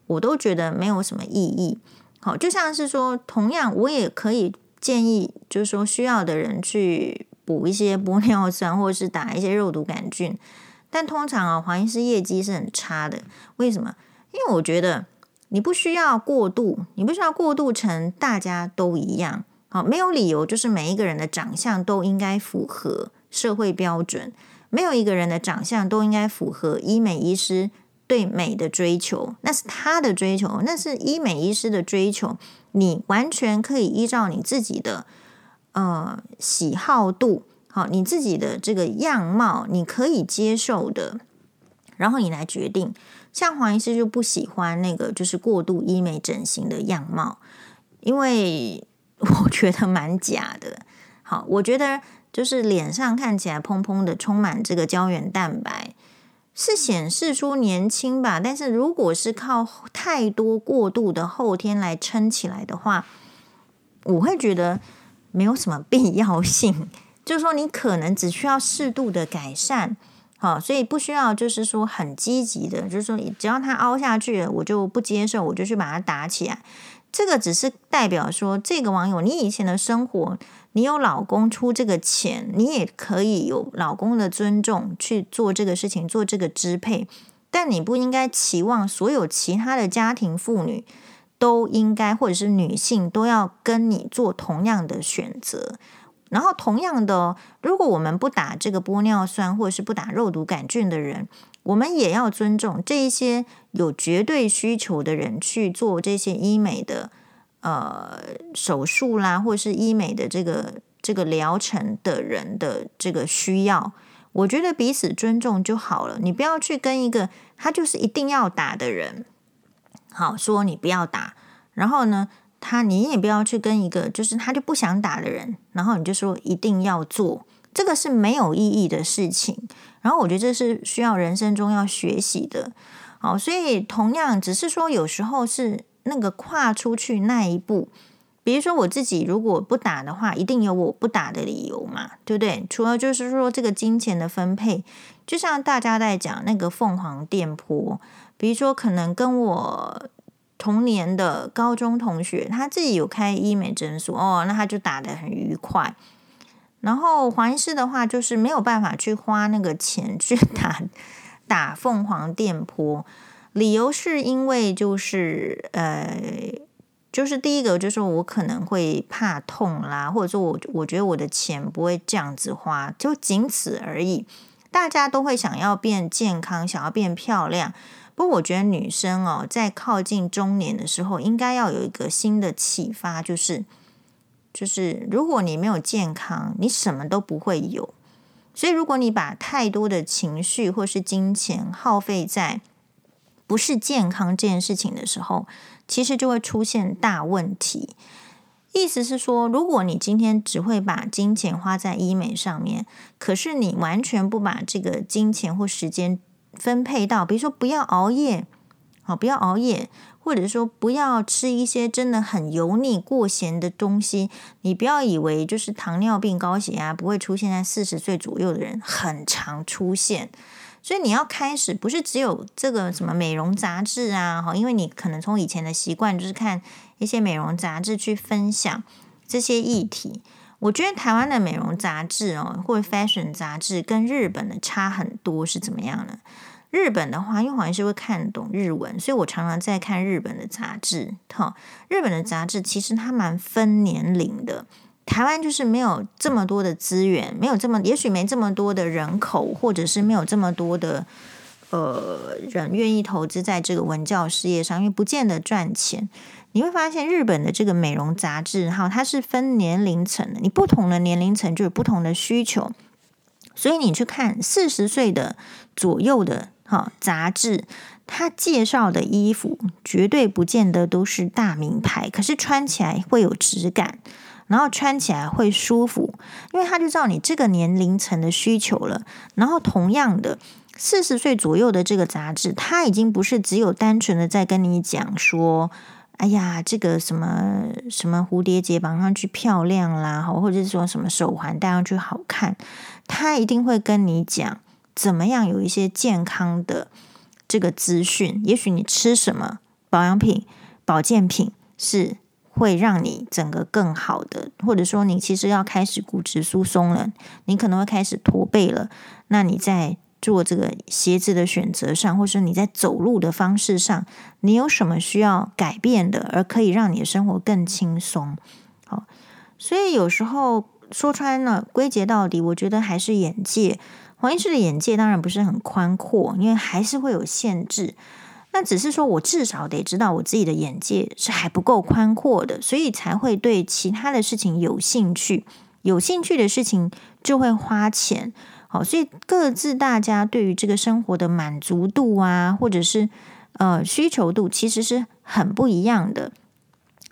我都觉得没有什么意义。好，就像是说，同样我也可以建议，就是说需要的人去。补一些玻尿酸，或者是打一些肉毒杆菌，但通常啊，黄医师业绩是很差的。为什么？因为我觉得你不需要过度，你不需要过度成大家都一样。好，没有理由就是每一个人的长相都应该符合社会标准，没有一个人的长相都应该符合医美医师对美的追求。那是他的追求，那是医美医师的追求。你完全可以依照你自己的。呃，喜好度好，你自己的这个样貌你可以接受的，然后你来决定。像黄医师就不喜欢那个就是过度医美整形的样貌，因为 我觉得蛮假的。好，我觉得就是脸上看起来蓬蓬的，充满这个胶原蛋白，是显示出年轻吧。但是如果是靠太多过度的后天来撑起来的话，我会觉得。没有什么必要性，就是说你可能只需要适度的改善，好，所以不需要就是说很积极的，就是说只要它凹下去了，我就不接受，我就去把它打起来。这个只是代表说，这个网友你以前的生活，你有老公出这个钱，你也可以有老公的尊重去做这个事情，做这个支配，但你不应该期望所有其他的家庭妇女。都应该，或者是女性都要跟你做同样的选择。然后，同样的，如果我们不打这个玻尿酸，或者是不打肉毒杆菌的人，我们也要尊重这一些有绝对需求的人去做这些医美的呃手术啦，或者是医美的这个这个疗程的人的这个需要。我觉得彼此尊重就好了。你不要去跟一个他就是一定要打的人。好，说你不要打，然后呢，他你也不要去跟一个就是他就不想打的人，然后你就说一定要做，这个是没有意义的事情。然后我觉得这是需要人生中要学习的。好，所以同样只是说有时候是那个跨出去那一步，比如说我自己如果不打的话，一定有我不打的理由嘛，对不对？除了就是说这个金钱的分配，就像大家在讲那个凤凰电波。比如说，可能跟我同年的高中同学，他自己有开医美诊所哦，那他就打得很愉快。然后黄医师的话，就是没有办法去花那个钱去 打打凤凰电波，理由是因为就是呃，就是第一个就是我可能会怕痛啦，或者说我我觉得我的钱不会这样子花，就仅此而已。大家都会想要变健康，想要变漂亮。不过，我觉得女生哦，在靠近中年的时候，应该要有一个新的启发，就是，就是如果你没有健康，你什么都不会有。所以，如果你把太多的情绪或是金钱耗费在不是健康这件事情的时候，其实就会出现大问题。意思是说，如果你今天只会把金钱花在医美上面，可是你完全不把这个金钱或时间。分配到，比如说不要熬夜，好，不要熬夜，或者说不要吃一些真的很油腻、过咸的东西。你不要以为就是糖尿病、高血压不会出现在四十岁左右的人，很常出现。所以你要开始，不是只有这个什么美容杂志啊，哈，因为你可能从以前的习惯就是看一些美容杂志去分享这些议题。我觉得台湾的美容杂志哦，或者 fashion 杂志跟日本的差很多，是怎么样呢？日本的话，因为我还是会看懂日文，所以我常常在看日本的杂志。哈，日本的杂志其实它蛮分年龄的。台湾就是没有这么多的资源，没有这么，也许没这么多的人口，或者是没有这么多的呃人愿意投资在这个文教事业上，因为不见得赚钱。你会发现日本的这个美容杂志哈，它是分年龄层的，你不同的年龄层就有不同的需求，所以你去看四十岁的左右的哈杂志，它介绍的衣服绝对不见得都是大名牌，可是穿起来会有质感，然后穿起来会舒服，因为他就知道你这个年龄层的需求了。然后同样的，四十岁左右的这个杂志，它已经不是只有单纯的在跟你讲说。哎呀，这个什么什么蝴蝶结绑上去漂亮啦，或者是说什么手环戴上去好看，他一定会跟你讲怎么样有一些健康的这个资讯。也许你吃什么保养品、保健品是会让你整个更好的，或者说你其实要开始骨质疏松了，你可能会开始驼背了，那你在。做这个鞋子的选择上，或是你在走路的方式上，你有什么需要改变的，而可以让你的生活更轻松？好，所以有时候说穿了，归结到底，我觉得还是眼界。黄医师的眼界当然不是很宽阔，因为还是会有限制。那只是说我至少得知道我自己的眼界是还不够宽阔的，所以才会对其他的事情有兴趣。有兴趣的事情就会花钱。好，所以各自大家对于这个生活的满足度啊，或者是呃需求度，其实是很不一样的。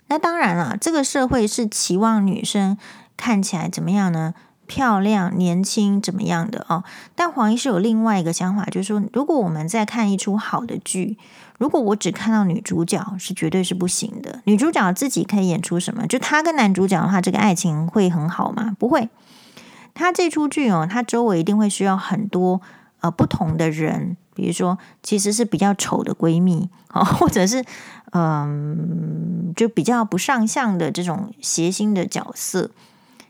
那当然了，这个社会是期望女生看起来怎么样呢？漂亮、年轻，怎么样的哦？但黄医师有另外一个想法，就是说，如果我们在看一出好的剧，如果我只看到女主角，是绝对是不行的。女主角自己可以演出什么？就她跟男主角的话，这个爱情会很好吗？不会。她这出剧哦，她周围一定会需要很多呃不同的人，比如说其实是比较丑的闺蜜哦，或者是嗯、就比较不上相的这种谐星的角色。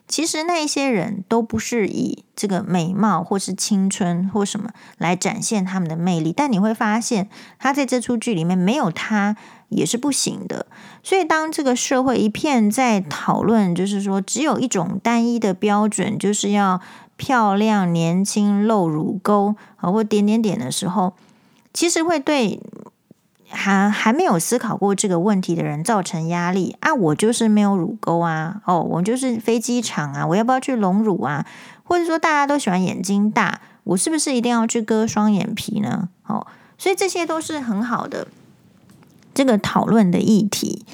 其实那些人都不是以这个美貌或是青春或什么来展现他们的魅力，但你会发现他在这出剧里面没有他也是不行的。所以当这个社会一片在讨论，就是说只有一种单一的标准，就是要漂亮、年轻、露乳沟啊或点点点的时候，其实会对。还还没有思考过这个问题的人造成压力啊！我就是没有乳沟啊，哦，我就是飞机场啊，我要不要去隆乳啊？或者说大家都喜欢眼睛大，我是不是一定要去割双眼皮呢？哦，所以这些都是很好的这个讨论的议题。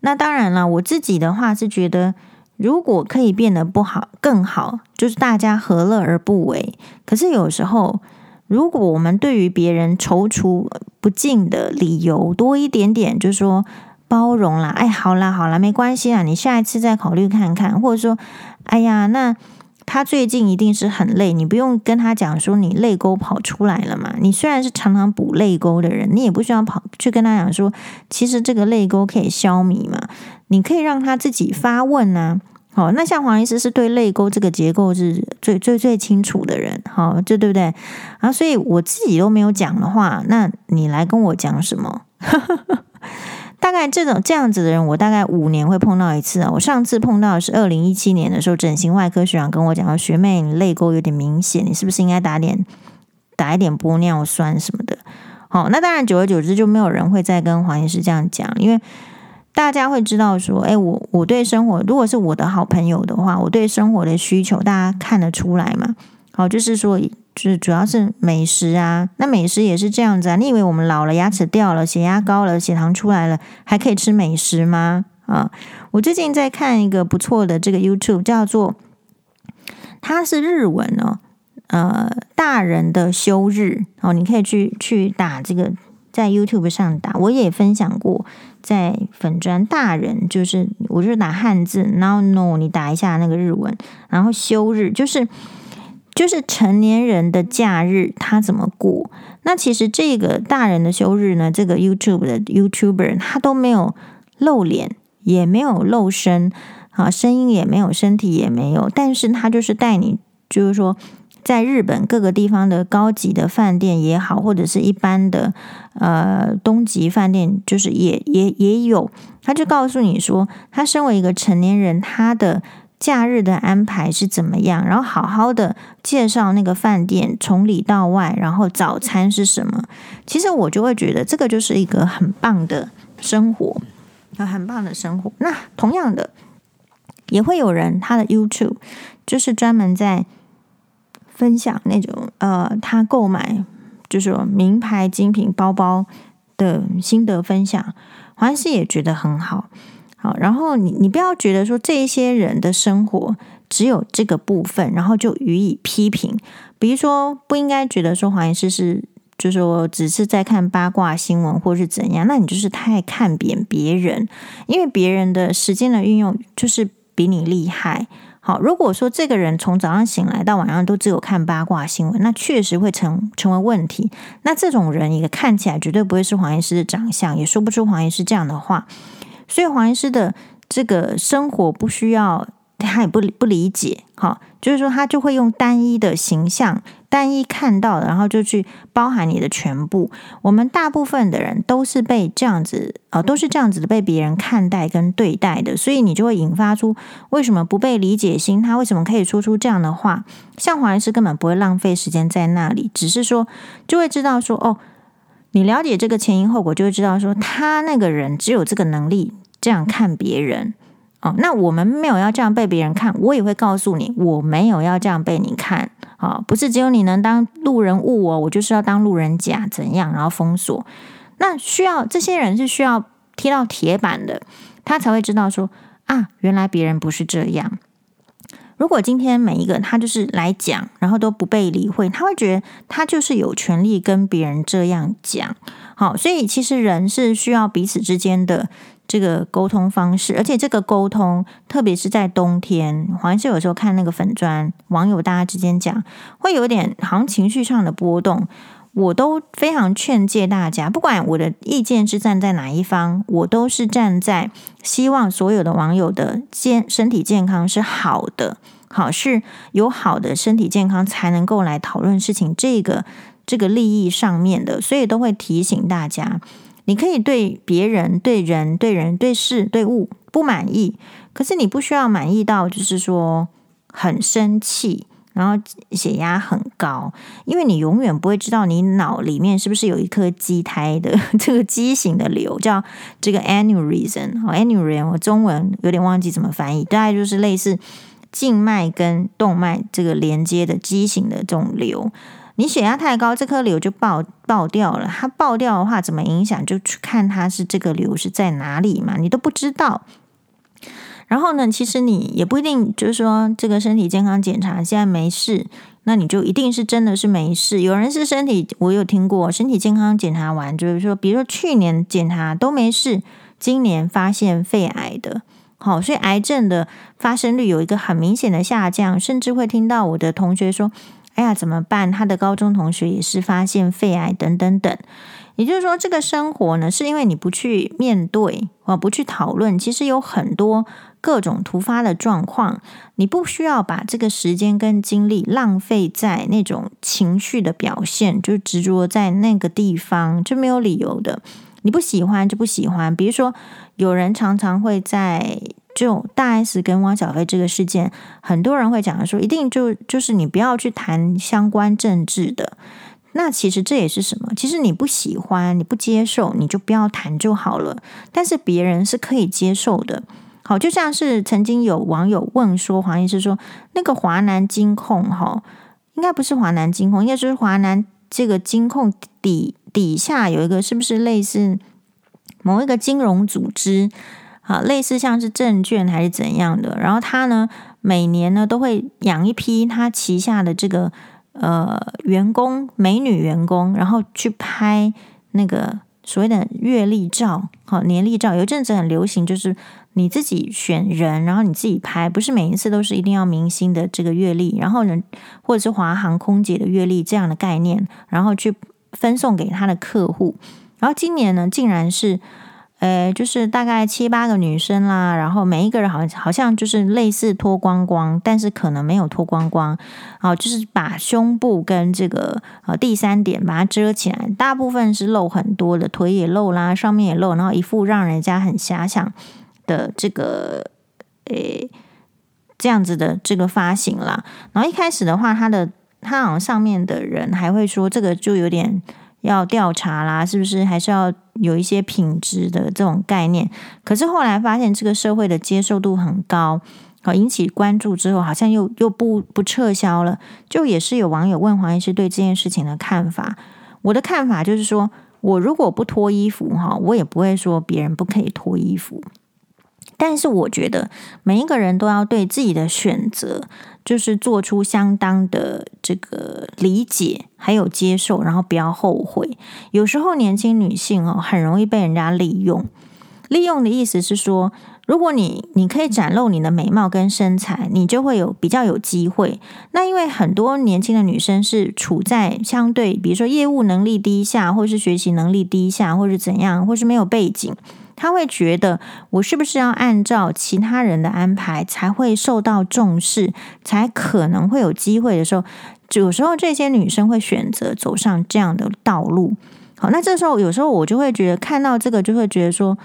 那当然了，我自己的话是觉得，如果可以变得不好更好，就是大家何乐而不为？可是有时候。如果我们对于别人踌躇不进的理由多一点点，就是说包容啦，哎，好啦好啦，没关系啦，你下一次再考虑看看，或者说，哎呀，那他最近一定是很累，你不用跟他讲说你泪沟跑出来了嘛。你虽然是常常补泪沟的人，你也不需要跑去跟他讲说，其实这个泪沟可以消弭嘛。你可以让他自己发问啊。好，那像黄医师是对泪沟这个结构是最最最清楚的人，好，这对不对？啊，所以我自己都没有讲的话，那你来跟我讲什么？大概这种这样子的人，我大概五年会碰到一次啊。我上次碰到是二零一七年的时候，整形外科学长跟我讲说：“学妹，你泪沟有点明显，你是不是应该打点打一点玻尿酸什么的？”好，那当然，久而久之就没有人会再跟黄医师这样讲，因为。大家会知道说，哎，我我对生活，如果是我的好朋友的话，我对生活的需求，大家看得出来嘛？好，就是说，就是主要是美食啊。那美食也是这样子啊。你以为我们老了，牙齿掉了，血压高了，血糖出来了，还可以吃美食吗？啊，我最近在看一个不错的这个 YouTube，叫做，它是日文哦，呃，大人的休日哦，你可以去去打这个。在 YouTube 上打，我也分享过，在粉专大人就是，我就是打汉字 nono 你打一下那个日文，然后休日就是就是成年人的假日，他怎么过？那其实这个大人的休日呢，这个 YouTube 的 YouTuber 他都没有露脸，也没有露身，啊，声音也没有，身体也没有，但是他就是带你，就是说。在日本各个地方的高级的饭店也好，或者是一般的呃东极饭店，就是也也也有，他就告诉你说，他身为一个成年人，他的假日的安排是怎么样，然后好好的介绍那个饭店从里到外，然后早餐是什么。其实我就会觉得这个就是一个很棒的生活，很棒的生活。那同样的，也会有人他的 YouTube 就是专门在分享那种呃，他购买就是名牌精品包包的心得分享，黄医师也觉得很好。好，然后你你不要觉得说这一些人的生活只有这个部分，然后就予以批评。比如说，不应该觉得说黄医师是，就是说只是在看八卦新闻或是怎样，那你就是太看扁别人，因为别人的时间的运用就是比你厉害。好，如果说这个人从早上醒来到晚上都只有看八卦新闻，那确实会成成为问题。那这种人一个看起来绝对不会是黄医师的长相，也说不出黄医师这样的话。所以黄医师的这个生活不需要，他也不不理解，哈，就是说他就会用单一的形象，单一看到的，然后就去包含你的全部。我们大部分的人都是被这样子，呃，都是这样子的被别人看待跟对待的，所以你就会引发出为什么不被理解心？他为什么可以说出这样的话？像黄医师根本不会浪费时间在那里，只是说就会知道说，哦，你了解这个前因后果，就会知道说他那个人只有这个能力。这样看别人哦，那我们没有要这样被别人看，我也会告诉你，我没有要这样被你看啊、哦，不是只有你能当路人物哦，我就是要当路人甲怎样，然后封锁。那需要这些人是需要贴到铁板的，他才会知道说啊，原来别人不是这样。如果今天每一个他就是来讲，然后都不被理会，他会觉得他就是有权利跟别人这样讲。好，所以其实人是需要彼此之间的。这个沟通方式，而且这个沟通，特别是在冬天，黄医师有时候看那个粉砖网友大家之间讲，会有点好像情绪上的波动。我都非常劝诫大家，不管我的意见是站在哪一方，我都是站在希望所有的网友的健身体健康是好的，好，是有好的身体健康才能够来讨论事情，这个这个利益上面的，所以都会提醒大家。你可以对别人、对人、对人、对事、对物不满意，可是你不需要满意到就是说很生气，然后血压很高，因为你永远不会知道你脑里面是不是有一颗畸胎的 这个畸形的瘤，叫这个 aneurysm。哦，aneurysm，我中文有点忘记怎么翻译，大概就是类似静脉跟动脉这个连接的畸形的这种瘤。你血压太高，这颗瘤就爆爆掉了。它爆掉的话，怎么影响？就去看它是这个瘤是在哪里嘛，你都不知道。然后呢，其实你也不一定，就是说这个身体健康检查现在没事，那你就一定是真的是没事。有人是身体，我有听过身体健康检查完，就是说，比如说去年检查都没事，今年发现肺癌的，好，所以癌症的发生率有一个很明显的下降，甚至会听到我的同学说。哎呀，怎么办？他的高中同学也是发现肺癌等等等。也就是说，这个生活呢，是因为你不去面对或不去讨论，其实有很多各种突发的状况，你不需要把这个时间跟精力浪费在那种情绪的表现，就执着在那个地方，就没有理由的。你不喜欢就不喜欢。比如说，有人常常会在。就大 S 跟汪小菲这个事件，很多人会讲说，一定就就是你不要去谈相关政治的。那其实这也是什么？其实你不喜欢，你不接受，你就不要谈就好了。但是别人是可以接受的。好，就像是曾经有网友问说，黄医师说，那个华南金控哈，应该不是华南金控，应该就是华南这个金控底底下有一个，是不是类似某一个金融组织？啊，类似像是证券还是怎样的，然后他呢，每年呢都会养一批他旗下的这个呃员工，美女员工，然后去拍那个所谓的月历照，好，年历照。有阵子很流行，就是你自己选人，然后你自己拍，不是每一次都是一定要明星的这个月历，然后呢，或者是华航空姐的月历这样的概念，然后去分送给他的客户。然后今年呢，竟然是。呃，就是大概七八个女生啦，然后每一个人好像好像就是类似脱光光，但是可能没有脱光光，哦，就是把胸部跟这个呃第三点把它遮起来，大部分是露很多的，腿也露啦，上面也露，然后一副让人家很遐想的这个，诶，这样子的这个发型啦。然后一开始的话，他的他好像上面的人还会说，这个就有点要调查啦，是不是？还是要有一些品质的这种概念。可是后来发现，这个社会的接受度很高，好引起关注之后，好像又又不不撤销了。就也是有网友问黄医师对这件事情的看法。我的看法就是说，我如果不脱衣服哈，我也不会说别人不可以脱衣服。但是我觉得每一个人都要对自己的选择，就是做出相当的这个理解，还有接受，然后不要后悔。有时候年轻女性哦，很容易被人家利用。利用的意思是说，如果你你可以展露你的美貌跟身材，你就会有比较有机会。那因为很多年轻的女生是处在相对，比如说业务能力低下，或是学习能力低下，或是怎样，或是没有背景。他会觉得我是不是要按照其他人的安排才会受到重视，才可能会有机会的时候，有时候这些女生会选择走上这样的道路。好，那这时候有时候我就会觉得看到这个就会觉得说，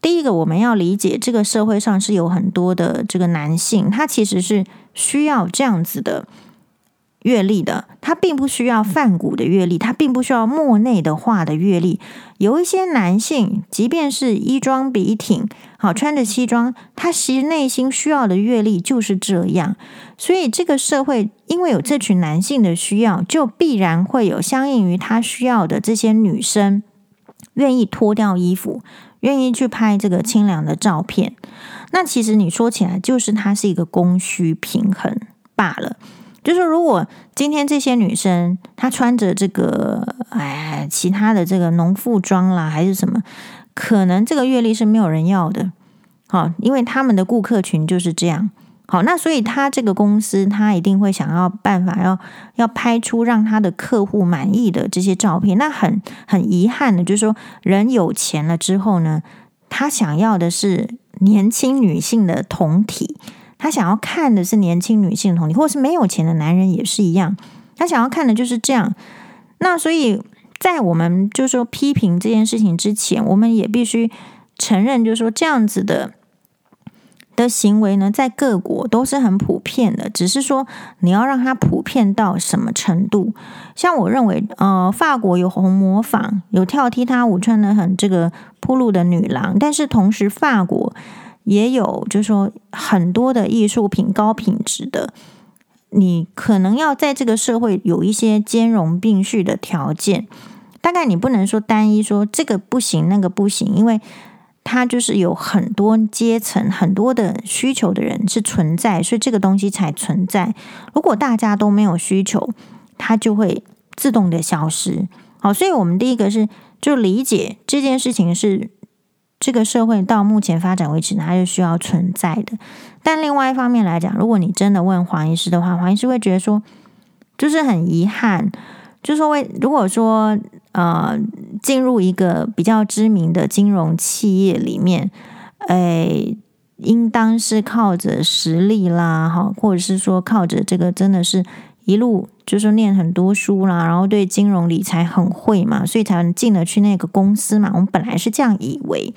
第一个我们要理解这个社会上是有很多的这个男性，他其实是需要这样子的。阅历的，他并不需要梵谷的阅历，他并不需要莫内的画的阅历。有一些男性，即便是衣装笔挺，好穿着西装，他其实内心需要的阅历就是这样。所以，这个社会因为有这群男性的需要，就必然会有相应于他需要的这些女生，愿意脱掉衣服，愿意去拍这个清凉的照片。那其实你说起来，就是它是一个供需平衡罢了。就是如果今天这些女生她穿着这个哎其他的这个农妇装啦，还是什么，可能这个阅历是没有人要的，好，因为他们的顾客群就是这样，好，那所以他这个公司他一定会想要办法要要拍出让他的客户满意的这些照片。那很很遗憾的，就是说人有钱了之后呢，他想要的是年轻女性的同体。他想要看的是年轻女性的胴体，或是没有钱的男人也是一样。他想要看的就是这样。那所以在我们就是说批评这件事情之前，我们也必须承认，就是说这样子的的行为呢，在各国都是很普遍的。只是说你要让它普遍到什么程度？像我认为，呃，法国有红磨坊，有跳踢踏舞穿得很这个铺路的女郎，但是同时法国。也有，就是说很多的艺术品高品质的，你可能要在这个社会有一些兼容并蓄的条件。大概你不能说单一说这个不行，那个不行，因为它就是有很多阶层、很多的需求的人是存在，所以这个东西才存在。如果大家都没有需求，它就会自动的消失。好，所以我们第一个是就理解这件事情是。这个社会到目前发展为止，它是需要存在的。但另外一方面来讲，如果你真的问黄医师的话，黄医师会觉得说，就是很遗憾，就是说为如果说呃进入一个比较知名的金融企业里面，诶，应当是靠着实力啦，哈，或者是说靠着这个真的是一路就是念很多书啦，然后对金融理财很会嘛，所以才能进得去那个公司嘛。我们本来是这样以为。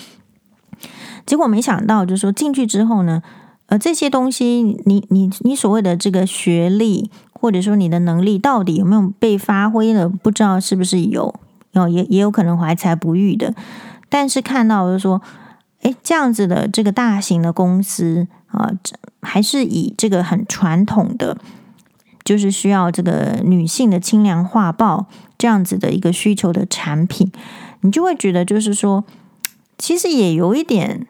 结果没想到，就是说进去之后呢，呃，这些东西，你你你所谓的这个学历，或者说你的能力，到底有没有被发挥了？不知道是不是有，有也也有可能怀才不遇的。但是看到就是说，哎，这样子的这个大型的公司啊，还是以这个很传统的，就是需要这个女性的清凉画报这样子的一个需求的产品，你就会觉得就是说，其实也有一点。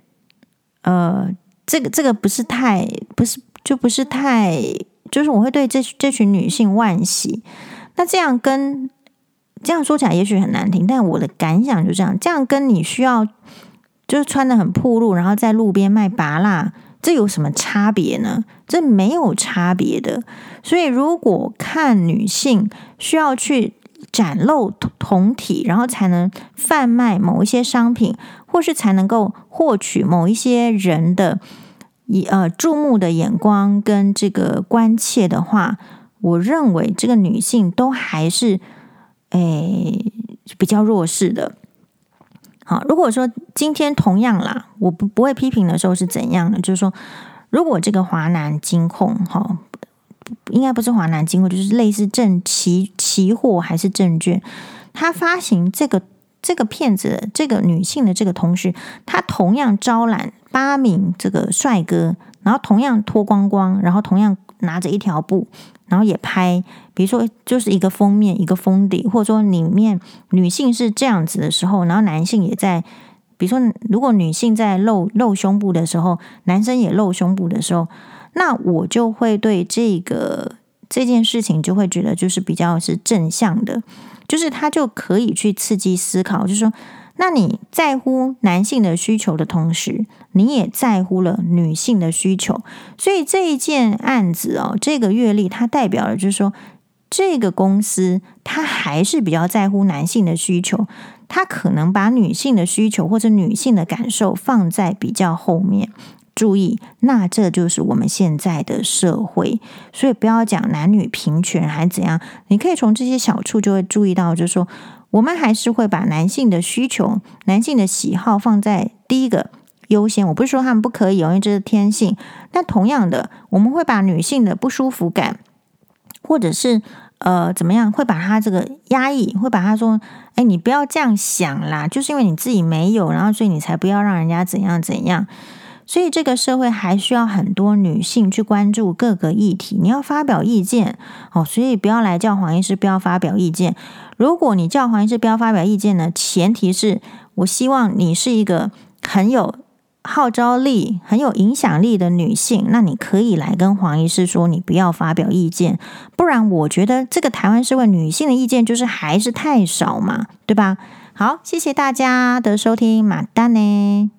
呃，这个这个不是太不是就不是太，就是我会对这这群女性惋惜。那这样跟这样说起来也许很难听，但我的感想就这样。这样跟你需要就是穿的很暴露，然后在路边卖拔蜡，这有什么差别呢？这没有差别的。所以如果看女性需要去展露同体，然后才能贩卖某一些商品。或是才能够获取某一些人的一呃注目的眼光跟这个关切的话，我认为这个女性都还是诶比较弱势的。好，如果说今天同样啦，我不不会批评的时候是怎样的，就是说，如果这个华南金控哈，应该不是华南金控，就是类似证期期货还是证券，他发行这个这个骗子，这个女性的这个同事，他同样招揽八名这个帅哥，然后同样脱光光，然后同样拿着一条布。然后也拍，比如说就是一个封面，一个封底，或者说里面女性是这样子的时候，然后男性也在，比如说如果女性在露露胸部的时候，男生也露胸部的时候，那我就会对这个这件事情就会觉得就是比较是正向的，就是他就可以去刺激思考，就是说。那你在乎男性的需求的同时，你也在乎了女性的需求，所以这一件案子哦，这个月历它代表了就是说，这个公司它还是比较在乎男性的需求，它可能把女性的需求或者女性的感受放在比较后面。注意，那这就是我们现在的社会，所以不要讲男女平权还怎样，你可以从这些小处就会注意到，就是说。我们还是会把男性的需求、男性的喜好放在第一个优先。我不是说他们不可以，因为这是天性。但同样的，我们会把女性的不舒服感，或者是呃怎么样，会把它这个压抑，会把它说：“哎，你不要这样想啦，就是因为你自己没有，然后所以你才不要让人家怎样怎样。”所以这个社会还需要很多女性去关注各个议题。你要发表意见哦，所以不要来叫黄医师不要发表意见。如果你叫黄医师不要发表意见呢，前提是我希望你是一个很有号召力、很有影响力的女性，那你可以来跟黄医师说，你不要发表意见。不然，我觉得这个台湾社会女性的意见就是还是太少嘛，对吧？好，谢谢大家的收听，马丹呢。